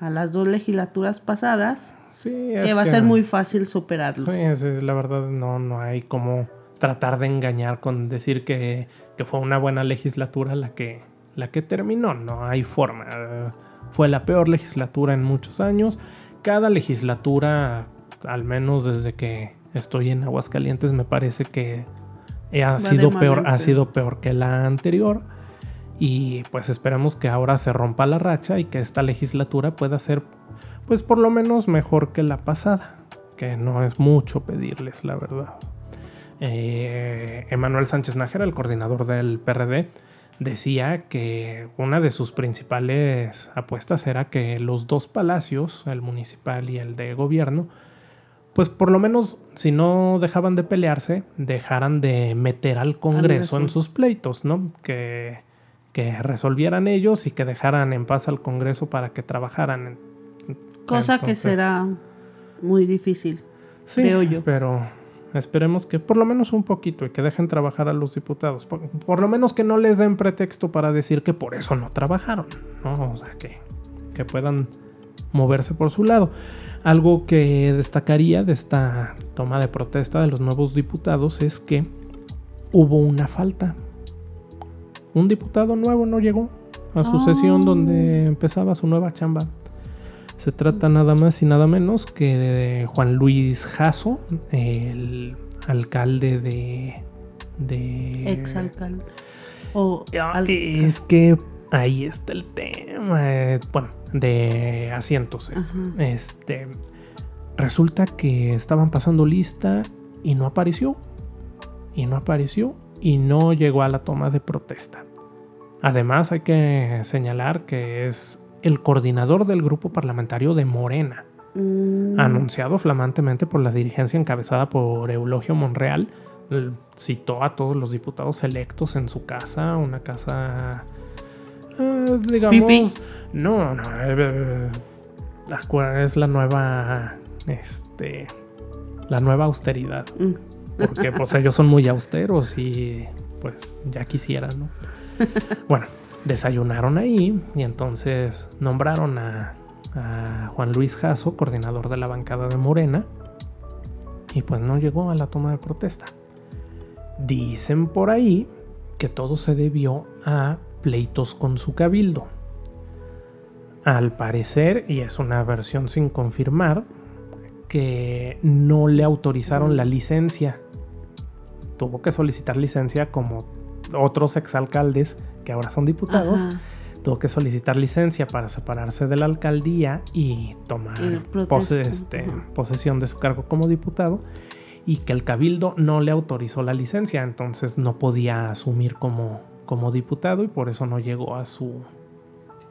a las dos legislaturas pasadas. Sí, es que va a ser muy fácil superarlos. Sí, la verdad no, no hay como tratar de engañar con decir que, fue una buena legislatura la que, la que terminó. No hay forma. Fue la peor legislatura en muchos años. Cada legislatura, al menos desde que estoy en Aguascalientes, me parece que ha sido peor, ha sido peor que la anterior. Y pues esperemos que ahora se rompa la racha y que esta legislatura pueda ser, pues por lo menos mejor que la pasada. Que no es mucho pedirles, la verdad. Eh, Emanuel Sánchez Nájera, el coordinador del PRD, decía que una de sus principales apuestas era que los dos palacios, el municipal y el de gobierno, pues por lo menos si no dejaban de pelearse, dejaran de meter al Congreso en sus pleitos, ¿no? Que, que resolvieran ellos y que dejaran en paz al Congreso para que trabajaran. Cosa que será muy difícil, creo yo. Pero Esperemos que por lo menos un poquito y que dejen trabajar a los diputados. Por, lo menos que no les den pretexto para decir que por eso no trabajaron. ¿no? O sea, que, que puedan moverse por su lado. Algo que destacaría de esta toma de protesta de los nuevos diputados es que hubo una falta. Un diputado nuevo no llegó a su sesión donde oh. empezaba su nueva chamba. Se trata nada más y nada menos que de Juan Luis Jasso, el alcalde de... de Exalcalde. O ah, es que ahí está el tema. Bueno, de asientos. Este. Resulta que estaban pasando lista y no apareció. Y no apareció y no llegó a la toma de protesta. Además hay que señalar que es el coordinador del grupo parlamentario de Morena, mm. anunciado flamantemente por la dirigencia encabezada por Eulogio Monreal, citó a todos los diputados electos en su casa, una casa, eh, digamos, no, no, eh, eh, es la nueva, este, la nueva austeridad, mm. porque pues ellos son muy austeros y pues ya quisieran, ¿no? Bueno, desayunaron ahí y entonces nombraron a, Juan Luis Jasso, coordinador de la bancada de Morena, y pues no llegó a la toma de protesta. Dicen por ahí que todo se debió a pleitos con su cabildo. Al parecer, y es una versión sin confirmar, que no le autorizaron la licencia. Tuvo que solicitar licencia como otros exalcaldes que ahora son diputados, tuvo que solicitar licencia para separarse de la alcaldía y tomar este, posesión de su cargo como diputado y que el cabildo no le autorizó la licencia, entonces no podía asumir como, como diputado y por eso no llegó a su,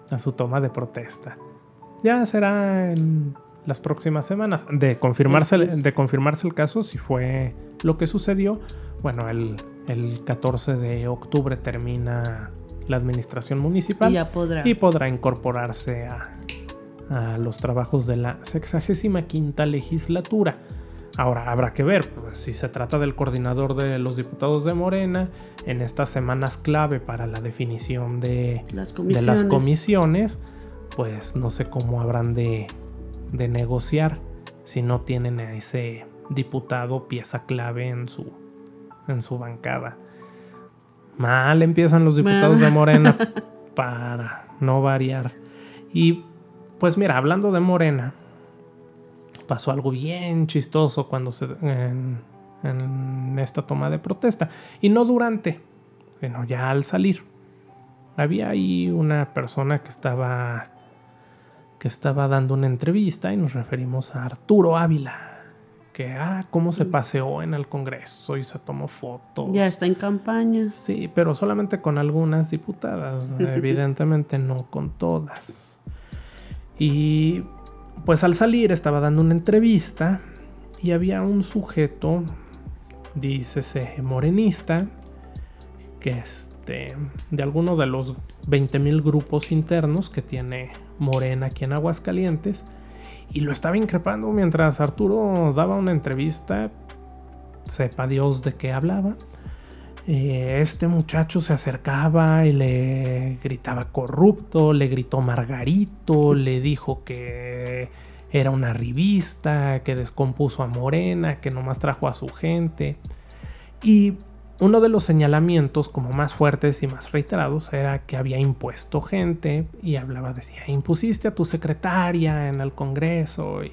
a su toma de protesta. Ya será en las próximas semanas de confirmarse, de confirmarse el caso si fue lo que sucedió. Bueno, el el 14 de octubre termina la administración municipal y, podrá. incorporarse a, los trabajos de la 65 legislatura. Ahora habrá que ver pues, si se trata del coordinador de los diputados de Morena en estas semanas clave para la definición de las comisiones, de las comisiones pues no sé cómo habrán de, de negociar si no tienen a ese diputado pieza clave en su en su bancada. Mal empiezan los diputados de Morena para no variar. Y pues mira, hablando de Morena, pasó algo bien chistoso cuando se en, en esta toma de protesta y no durante, bueno, ya al salir. Había ahí una persona que estaba que estaba dando una entrevista y nos referimos a Arturo Ávila que, ah, cómo se paseó en el Congreso y se tomó fotos. Ya está en campaña. Sí, pero solamente con algunas diputadas, evidentemente no con todas. Y pues al salir estaba dando una entrevista y había un sujeto, dícese morenista, que este, de alguno de los 20.000 grupos internos que tiene Morena aquí en Aguascalientes, y lo estaba increpando mientras Arturo daba una entrevista. Sepa Dios de qué hablaba. Eh, este muchacho se acercaba y le gritaba corrupto, le gritó Margarito, le dijo que era una revista, que descompuso a Morena, que nomás trajo a su gente. Y uno de los señalamientos como más fuertes y más reiterados era que había impuesto gente y hablaba, decía, impusiste a tu secretaria en el Congreso y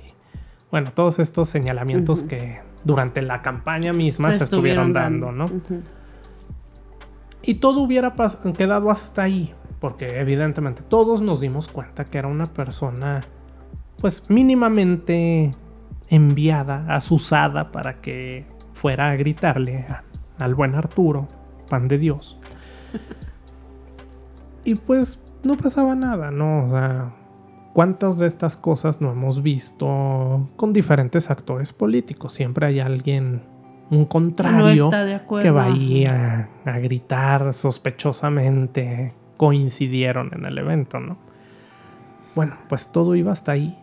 bueno, todos estos señalamientos que durante la campaña misma se, estuvieron, dando, ¿no? Y todo hubiera quedado hasta ahí, porque evidentemente todos nos dimos cuenta que era una persona pues mínimamente enviada, asusada para que fuera a gritarle a al buen Arturo, pan de Dios. y pues no pasaba nada, ¿no? O sea, ¿cuántas de estas cosas no hemos visto con diferentes actores políticos? Siempre hay alguien, un contrario, que va ahí a, a gritar sospechosamente, coincidieron en el evento, ¿no? Bueno, pues todo iba hasta ahí.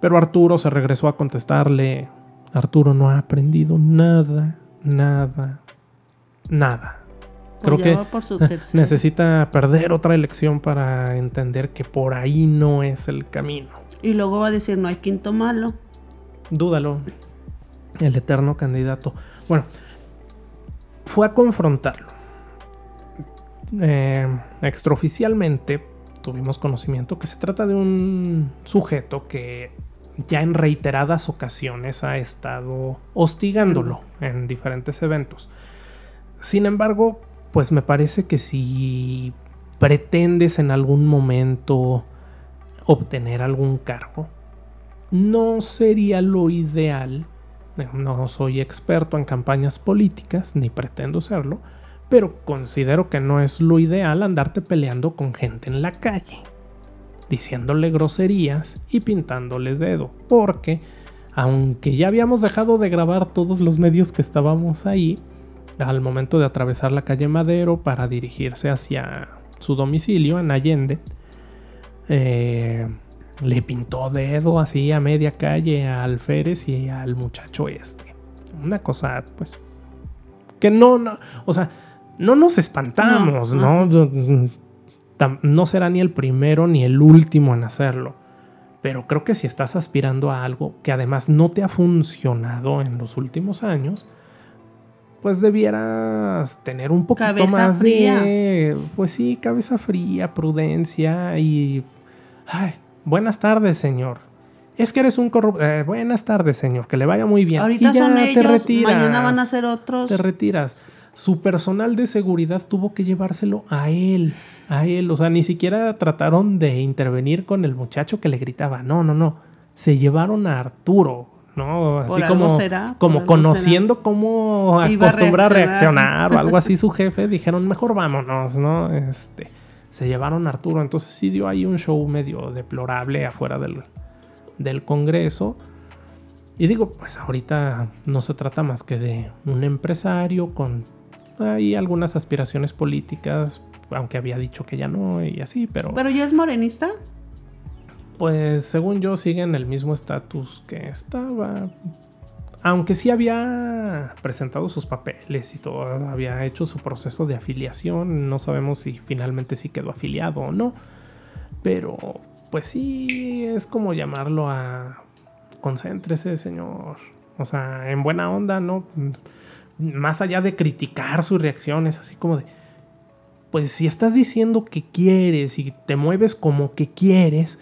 Pero Arturo se regresó a contestarle, Arturo no ha aprendido nada, nada, nada. Creo que necesita perder otra elección para entender que por ahí no es el camino. Y luego va a decir, no hay quinto malo. Dúdalo. El eterno candidato. Bueno, fue a confrontarlo. Eh, extraoficialmente, tuvimos conocimiento que se trata de un sujeto que ya en reiteradas ocasiones ha estado hostigándolo en diferentes eventos. Sin embargo, pues me parece que si pretendes en algún momento obtener algún cargo, no sería lo ideal. No soy experto en campañas políticas, ni pretendo serlo, pero considero que no es lo ideal andarte peleando con gente en la calle, diciéndole groserías y pintándole dedo, porque aunque ya habíamos dejado de grabar todos los medios que estábamos ahí, al momento de atravesar la calle Madero para dirigirse hacia su domicilio en Allende, eh, le pintó dedo así a media calle a Alférez y al muchacho este. Una cosa, pues, que no, no o sea, no nos espantamos, ¿no? ¿no? será ni el primero ni el último en hacerlo. Pero creo que si estás aspirando a algo que además no te ha funcionado en los últimos años, pues debieras tener un poquito más fría. de, pues sí, cabeza fría, prudencia y, ay, buenas tardes, señor. Es que eres un corrupto. Eh, buenas tardes, señor. Que le vaya muy bien. Ahorita son ellos, mañana van a ser otros. Te retiras su personal de seguridad tuvo que llevárselo a él, a él. O sea, ni siquiera trataron de intervenir con el muchacho que le gritaba. No, no, no. Se llevaron a Arturo, ¿no? Así como, como conociendo cómo acostumbra a reaccionar. o algo así su jefe, dijeron, mejor vámonos, ¿no? Este, se llevaron a Arturo. Entonces sí dio ahí un show medio deplorable afuera del, del Congreso. Y digo, pues ahorita no se trata más que de un empresario con hay algunas aspiraciones políticas, aunque había dicho que ya no y así, pero... ¿Pero ya es morenista? Pues según yo sigue en el mismo estatus que estaba. Aunque sí había presentado sus papeles y todo, había hecho su proceso de afiliación, no sabemos si finalmente sí quedó afiliado o no. Pero pues sí es como llamarlo a... Concéntrese, señor. O sea, en buena onda, ¿no? más allá de criticar sus reacciones, así como de, pues si estás diciendo que quieres y te mueves como que quieres,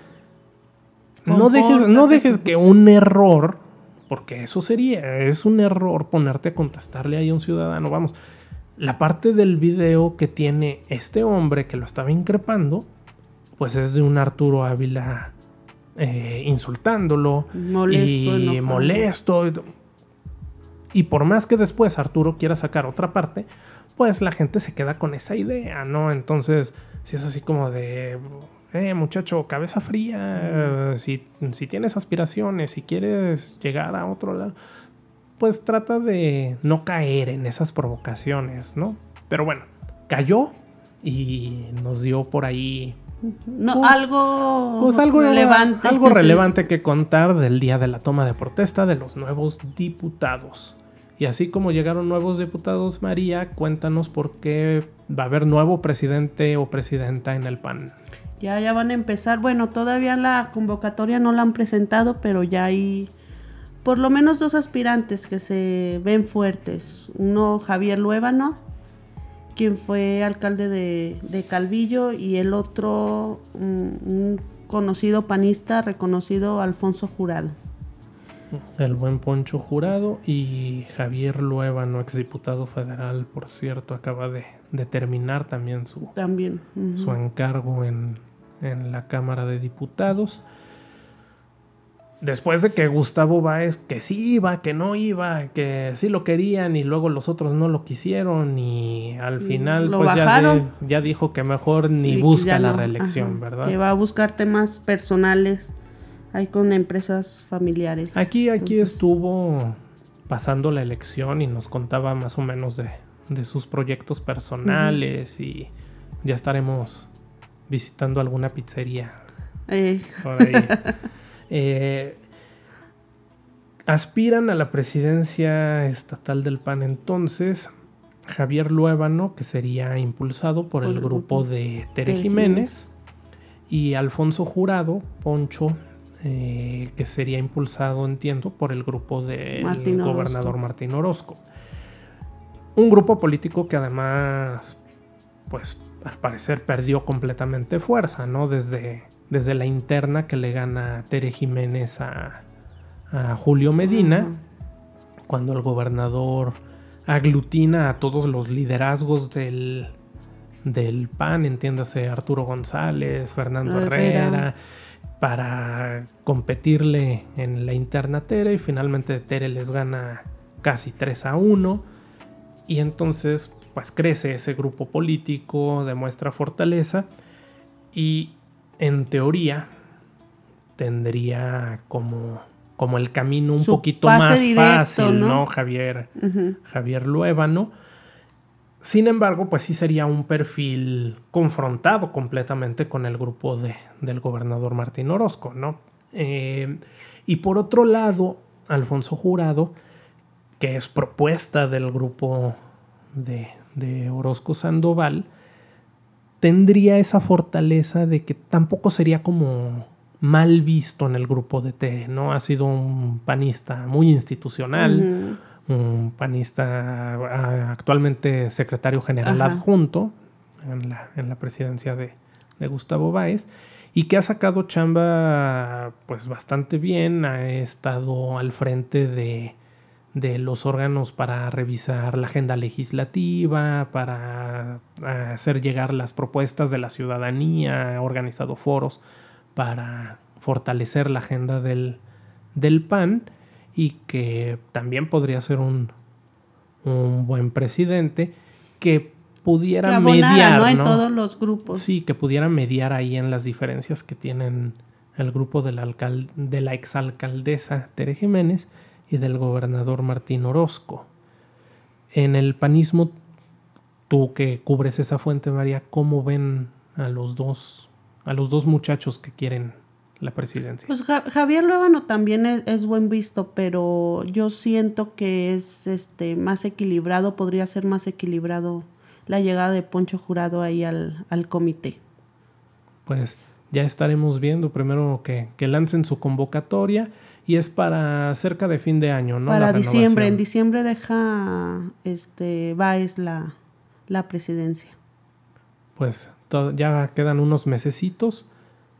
no dejes, no dejes que un error, porque eso sería, es un error ponerte a contestarle ahí a un ciudadano, vamos, la parte del video que tiene este hombre que lo estaba increpando, pues es de un Arturo Ávila eh, insultándolo y molesto. Y por más que después Arturo quiera sacar otra parte, pues la gente se queda con esa idea, ¿no? Entonces, si es así como de, eh, muchacho, cabeza fría, si, si tienes aspiraciones, si quieres llegar a otro lado, pues trata de no caer en esas provocaciones, ¿no? Pero bueno, cayó y nos dio por ahí no, algo, pues algo relevante. Algo relevante que contar del día de la toma de protesta de los nuevos diputados. Y así como llegaron nuevos diputados, María, cuéntanos por qué va a haber nuevo presidente o presidenta en el PAN. Ya, ya van a empezar. Bueno, todavía la convocatoria no la han presentado, pero ya hay por lo menos dos aspirantes que se ven fuertes. Uno, Javier Luébano, quien fue alcalde de, Calvillo, y el otro, un conocido panista, reconocido Alfonso Jurado. El buen Poncho Jurado y Javier Luevano, exdiputado federal, por cierto, acaba de, terminar también su, también, su encargo en, en, la Cámara de Diputados. Después de que Gustavo Báez, que sí iba, que no iba, que sí lo querían y luego los otros no lo quisieron y al final pues ya, dijo que mejor ni busca la reelección, ¿verdad? Que va a buscar temas personales hay con empresas familiares. Aquí, aquí estuvo pasando la elección y nos contaba más o menos de, sus proyectos personales y ya estaremos visitando alguna pizzería. Eh. Por ahí. Eh, aspiran a la presidencia estatal del PAN entonces Javier Luébano, que sería impulsado por, el grupo de Tere Jiménez, y Alfonso Jurado, Poncho, eh, que sería impulsado, entiendo, por el grupo del gobernador Martín Orozco. Un grupo político que además, pues al parecer perdió completamente fuerza, ¿no? Desde, desde la interna que le gana Tere Jiménez a, a Julio Medina, cuando el gobernador aglutina a todos los liderazgos del, del PAN, entiéndase Arturo González, Fernando Herrera, para competirle en la interna Tere y finalmente Tere les gana casi 3 a 1 y entonces pues crece ese grupo político, demuestra fortaleza y en teoría tendría como, como el camino un poquito más fácil, ¿no? Javier, Javier Luébano. Sin embargo, pues sí sería un perfil confrontado completamente con el grupo de, del gobernador Martín Orozco, ¿no? Eh, y por otro lado, Alfonso Jurado, que es propuesta del grupo de, de Orozco Sandoval, tendría esa fortaleza de que tampoco sería como mal visto en el grupo de T, ¿no? Ha sido un panista muy institucional, un panista actualmente secretario general adjunto en la, en la presidencia de, de, Gustavo Báez y que ha sacado chamba pues bastante bien, ha estado al frente de de los órganos para revisar la agenda legislativa, para hacer llegar las propuestas de la ciudadanía, ha organizado foros para fortalecer la agenda del, del PAN y que también podría ser un, un buen presidente que pudiera mediar ¿no? en todos los grupos. Sí, que pudiera mediar ahí en las diferencias que tienen el grupo de la, de la exalcaldesa Tere Jiménez y del gobernador Martín Orozco. En el panismo, tú que cubres esa fuente, María, ¿cómo ven a los dos, a los dos muchachos que quieren la presidencia? Pues Javier Luevano también es, buen visto, pero yo siento que es este más equilibrado, podría ser más equilibrado la llegada de Poncho Jurado ahí al, al comité. Pues ya estaremos viendo primero que, que lancen su convocatoria y es para cerca de fin de año, ¿no? Para diciembre, en diciembre deja este Baez la, la presidencia. Pues ya quedan unos mesecitos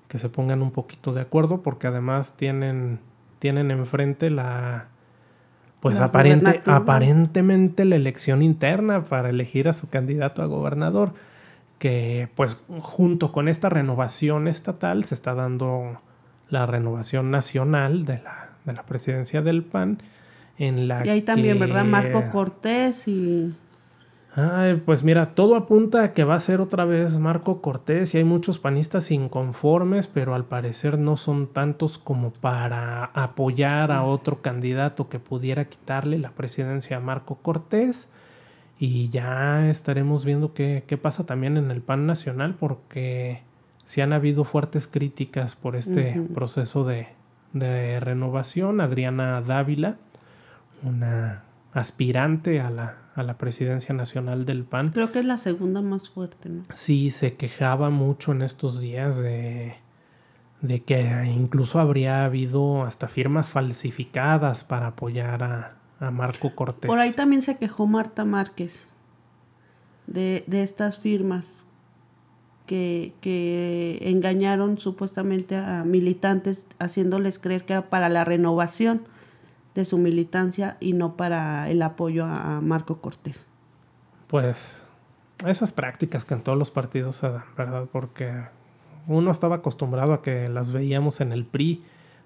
que se pongan un poquito de acuerdo porque además tienen tienen enfrente la pues aparente, aparentemente la elección interna para elegir a su candidato a gobernador que pues junto con esta renovación estatal se está dando la renovación nacional de la, de la presidencia del PAN, en la Y ahí también, ¿verdad? Marco Cortés y... Ay, pues mira, todo apunta a que va a ser otra vez Marco Cortés y hay muchos panistas inconformes, pero al parecer no son tantos como para apoyar a otro candidato que pudiera quitarle la presidencia a Marco Cortés. Y ya estaremos viendo qué, qué pasa también en el PAN nacional, porque si han habido fuertes críticas por este proceso de, renovación. Adriana Dávila, una aspirante a la, a la, presidencia nacional del PAN. Creo que es la segunda más fuerte, ¿no? Sí, se quejaba mucho en estos días de, de que incluso habría habido hasta firmas falsificadas para apoyar a, a Marco Cortés. Por ahí también se quejó Marta Márquez de, de estas firmas que, engañaron supuestamente a militantes haciéndoles creer que era para la renovación de su militancia y no para el apoyo a, Marco Cortés. Pues esas prácticas que en todos los partidos se dan, ¿verdad? Porque uno estaba acostumbrado a que las veíamos en el PRI,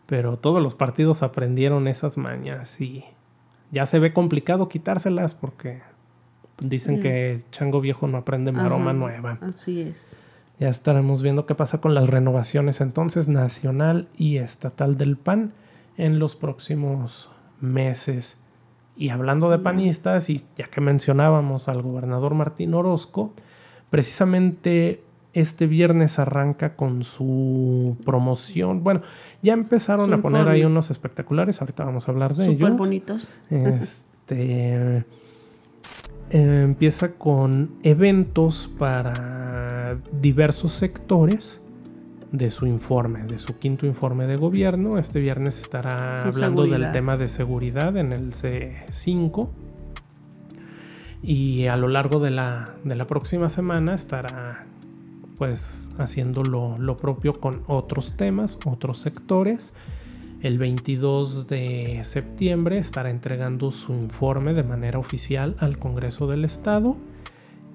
pero todos los partidos aprendieron esas mañas y ya se ve complicado quitárselas porque dicen que chango viejo no aprende maroma nueva. Así es. Ya estaremos viendo qué pasa con las renovaciones entonces nacional y estatal del PAN en los próximos meses. Y hablando de panistas, y ya que mencionábamos al gobernador Martín Orozco, precisamente este viernes arranca con su promoción. Bueno, ya empezaron a poner ahí unos espectaculares, ahorita vamos a hablar de ellos. Súper bonitos. Este eh, empieza con eventos para diversos sectores de su informe, de su quinto informe de gobierno. Este viernes estará hablando del tema de seguridad en el C5. Y a lo largo de la, de la próxima semana estará pues haciendo lo, lo propio con otros temas, otros sectores. El 22 de septiembre estará entregando su informe de manera oficial al Congreso del Estado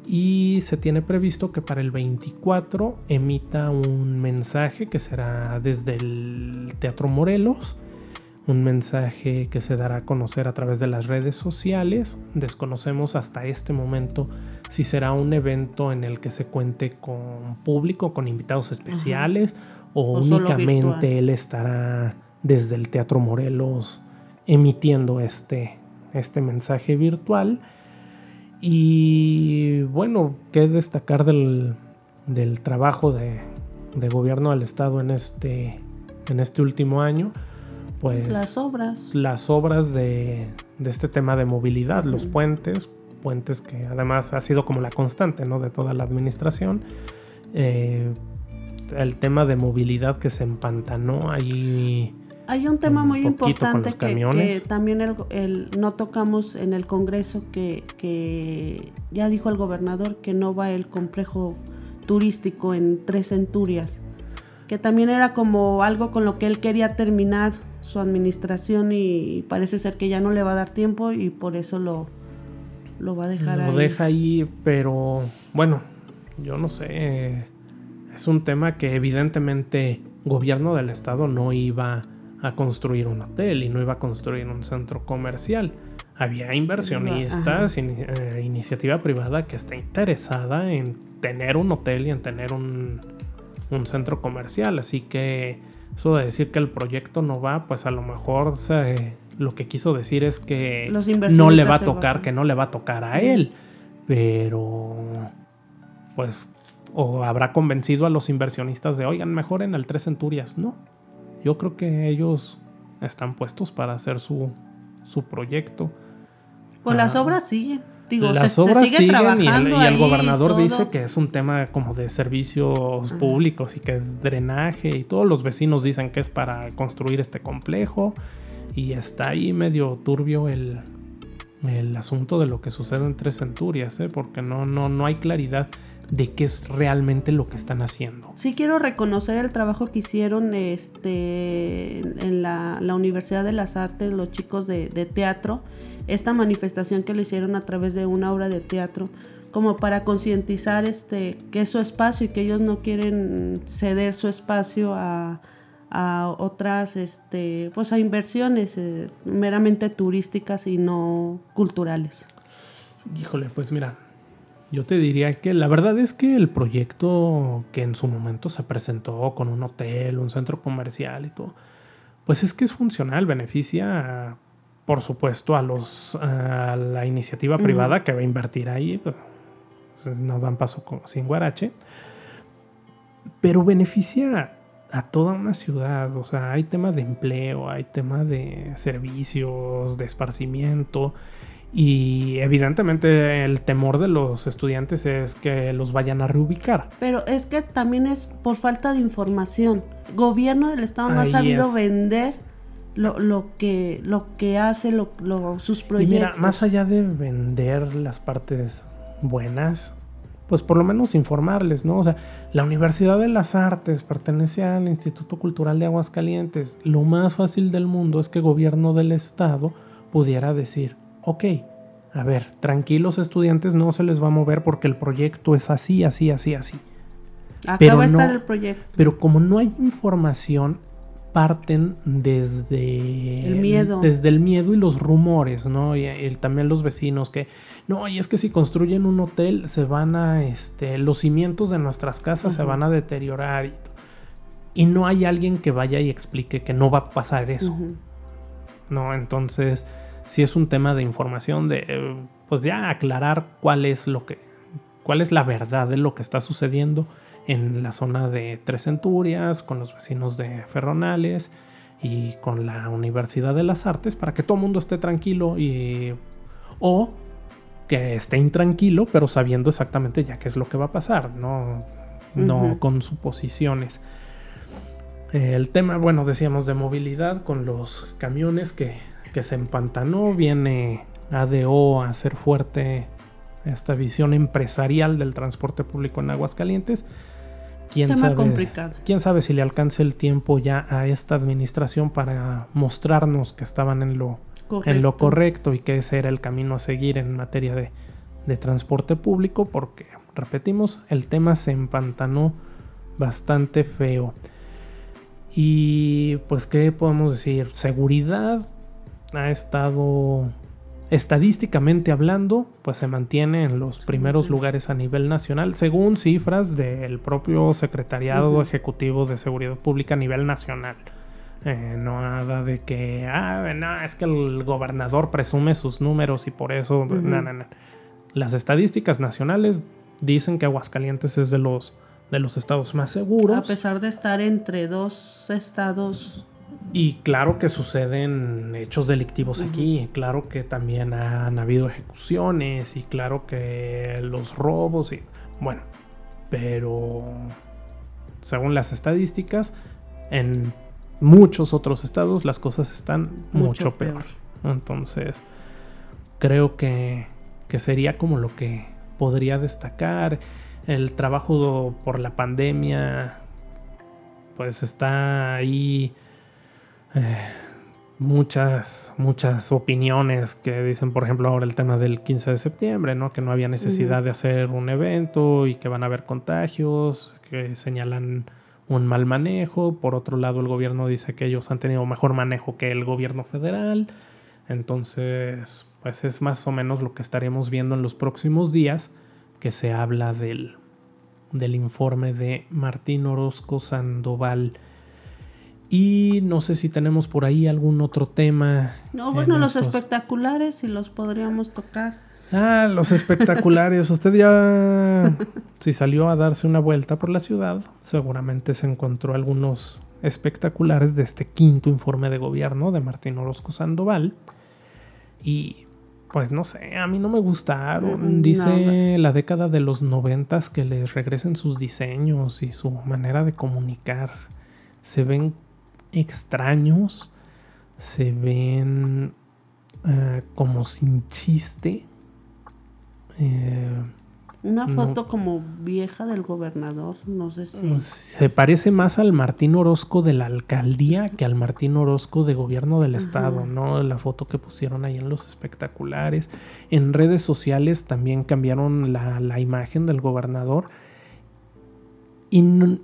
y se tiene previsto que para el 24 emita un mensaje que será desde el Teatro Morelos, un mensaje que se dará a conocer a través de las redes sociales. Desconocemos hasta este momento si será un evento en el que se cuente con público, con invitados especiales o, únicamente él estará desde el Teatro Morelos emitiendo este, este mensaje virtual. Y bueno, qué destacar del, del trabajo de, de gobierno del Estado en este, en este último año. Pues Las obras. las obras de, de este tema de movilidad, los puentes, puentes que además ha sido como la constante ¿no? de toda la administración. Eh, el tema de movilidad que se empantanó ahí. Hay un tema un muy importante que, que también el, el- no tocamos en el Congreso, que, que ya dijo el gobernador que no va el complejo turístico en Tres Centurias, que también era como algo con lo que él quería terminar su administración y parece ser que ya no le va a dar tiempo y por eso lo, lo va a dejar Lo ahí. deja ahí, pero bueno, yo no sé. Es un tema que evidentemente gobierno del estado no iba a construir un hotel y no iba a construir un centro comercial. Había inversionistas, eh, iniciativa privada que está interesada en tener un hotel y en tener un, un centro comercial. Así que eso de decir que el proyecto no va, pues a lo mejor se- lo que quiso decir es que Los no le va a tocar, que no le va a tocar a él. Pero, pues, o habrá convencido a los inversionistas de, oigan, mejor en el Tres Centurias. No, yo creo que ellos están puestos para hacer su, su proyecto. Pues las Ah. obras siguen. Digo, Las se, se obras sigue siguen y el, y gobernador todo. dice que es un tema como de servicios Ajá. públicos y que drenaje y todos los vecinos dicen que es para construir este complejo y está ahí medio turbio el, el asunto de lo que sucede en Tres Centurias, ¿eh? porque no, no, no hay claridad de qué es realmente lo que están haciendo. Sí quiero reconocer el trabajo que hicieron este, en la, la Universidad de las Artes, los chicos de, de teatro, esta manifestación que lo hicieron a través de una obra de teatro, como para concientizar este, que es su espacio y que ellos no quieren ceder su espacio a, a otras, este, pues a inversiones eh, meramente turísticas y no culturales. Híjole, pues mira, yo te diría que la verdad es que el proyecto que en su momento se presentó con un hotel, un centro comercial y todo, pues es que es funcional, beneficia, por supuesto, a los a la iniciativa privada que va a invertir ahí, no dan paso con- sin guarache, pero beneficia a toda una ciudad, o sea, hay tema de empleo, hay tema de servicios, de esparcimiento. Y evidentemente el temor de los estudiantes es que los vayan a reubicar. Pero es que también es por falta de información. Gobierno del Estado no ha sabido es. vender lo, lo que, lo que hace, lo, lo- sus Y proyectos. mira, más allá de vender las partes buenas, pues por lo menos informarles, ¿no? O sea, la Universidad de las Artes pertenece al Instituto Cultural de Aguascalientes. Lo más fácil del mundo es que gobierno del Estado pudiera decir, ok, a ver, tranquilos estudiantes, no se les va a mover porque el proyecto es así, así, así, así. Acá pero va a estar no- el proyecto. Pero como no hay información, parten desde El miedo. desde el miedo y los rumores, ¿no? Y, el- también los vecinos que no, y es que si construyen un hotel se van a este los cimientos de nuestras casas se van a deteriorar y, y no hay alguien que vaya y explique que no va a pasar eso. ¿no? Entonces, si es un tema de información, de eh, pues ya aclarar cuál es lo que, cuál es la verdad de lo que está sucediendo en la zona de Tres Centurias, con los vecinos de Ferronales y con la Universidad de las Artes, para que todo el mundo esté tranquilo y o que esté intranquilo, pero sabiendo exactamente ya qué es lo que va a pasar, no, no Ujú. con suposiciones. El tema, bueno, decíamos de movilidad con los camiones que, que se empantanó. Viene ADO a hacer fuerte esta visión empresarial del transporte público en Aguascalientes. ¿Quién Tema sabe, complicado. quién sabe si le alcance el tiempo ya a esta administración para mostrarnos que estaban en lo, en lo correcto y que ese era el camino a seguir en materia de, de transporte público, porque, repetimos, el tema se empantanó bastante feo. Y pues, ¿qué podemos decir? Seguridad ha estado, estadísticamente hablando, pues se mantiene en los primeros lugares a nivel nacional, según cifras del propio Secretariado. Ejecutivo de Seguridad Pública a nivel nacional. Eh, no nada de que, ah, no, es que el gobernador presume sus números y por eso, Ujú. no, no, no. Las estadísticas nacionales dicen que Aguascalientes es de los, de los estados más seguros. A pesar de estar entre dos estados, Y claro que suceden hechos delictivos aquí, claro que también han habido ejecuciones y claro que los robos y bueno, pero según las estadísticas en muchos otros estados las cosas están mucho, Mucho peor. peor. Entonces, creo que, que sería como lo que podría destacar el trabajo por la pandemia pues está ahí eh, muchas, muchas opiniones que dicen, por ejemplo, ahora el tema del 15 de septiembre, ¿no? Que no había necesidad de hacer un evento y que van a haber contagios, que señalan un mal manejo. Por otro lado, el gobierno dice que ellos han tenido mejor manejo que el gobierno federal. Entonces, pues es más o menos lo que estaremos viendo en los próximos días, que se habla del, del informe de Martín Orozco Sandoval. Y no sé si tenemos por ahí algún otro tema. no, en bueno, los espectaculares si los podríamos tocar. Ah, los espectaculares. Usted ya, si salió a darse una vuelta por la ciudad, seguramente se encontró algunos espectaculares de este quinto informe de gobierno de Martín Orozco Sandoval. Y pues no sé, a mí no me gustaron. Mm, Dice la década de los noventas que les regresen sus diseños y su manera de comunicar. Se ven extraños, se ven eh, como sin chiste. Eh, Una No. foto como vieja del gobernador, no sé si. Se parece más al Martín Orozco de la alcaldía que al Martín Orozco de gobierno del Ajá. estado, ¿no? La foto que pusieron ahí en los espectaculares. En redes sociales también cambiaron la, la imagen del gobernador. Y no,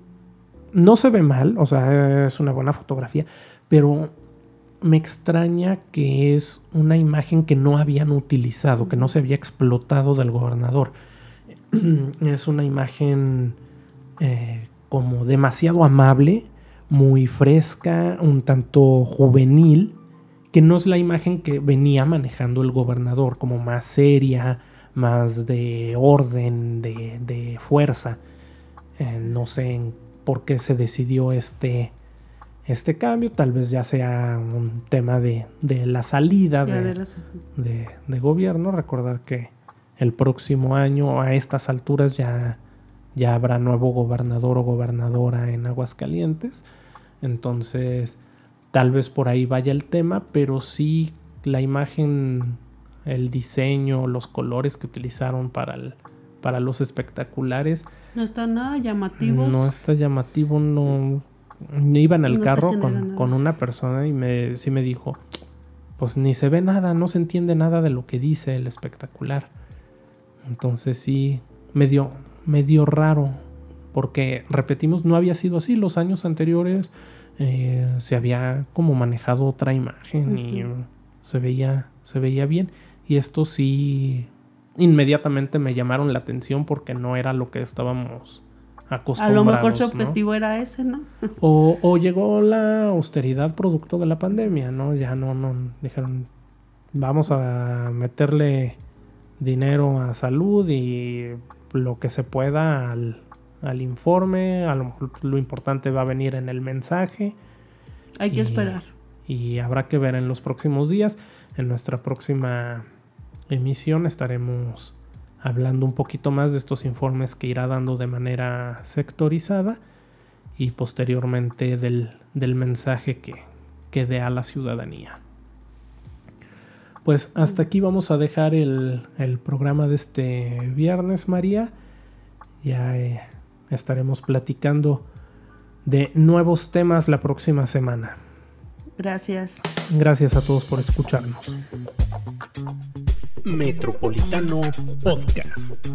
no se ve mal, o sea, es una buena fotografía, pero me extraña que es una imagen que no habían utilizado, que no se había explotado del gobernador. es una imagen eh, como demasiado amable, muy fresca, un tanto juvenil, que no es la imagen que venía manejando el gobernador, como más seria, más de orden, de, de fuerza. Eh, no sé en por qué se decidió este, este cambio, tal vez ya sea un tema de, de la salida Ya de, de las- de, de gobierno. Recordar que el próximo año a estas alturas ya, ya habrá nuevo gobernador o gobernadora en Aguascalientes. Entonces, tal vez por ahí vaya el tema, pero sí la imagen, el diseño, los colores que utilizaron para, el- para los espectaculares No están nada llamativos. no está llamativo, no. Iba en el No carro con, con una persona y me, sí me dijo, pues ni se ve nada, no se entiende nada de lo que dice el espectacular. Entonces sí, medio, medio raro, porque repetimos, no había sido así. Los años anteriores eh, se había como manejado otra imagen y se veía, se veía bien. Y esto sí, inmediatamente me llamaron la atención porque no era lo que estábamos A acostumbrados. lo mejor su ¿no? objetivo era ese, ¿no? O, o llegó la austeridad producto de la pandemia, ¿no? Ya no, no, dijeron, vamos a meterle dinero a salud y lo que se pueda al, al informe, a lo mejor lo importante va a venir en el mensaje Hay que Y- esperar. y habrá que ver en los próximos días. En nuestra próxima emisión estaremos hablando un poquito más de estos informes que irá dando de manera sectorizada y posteriormente del, del mensaje que, que dé a la ciudadanía. Pues hasta aquí vamos a dejar el, el programa de este viernes, María. Ya eh, estaremos platicando de nuevos temas la próxima semana. Gracias. Gracias a todos por escucharnos. Metropolitano Podcast.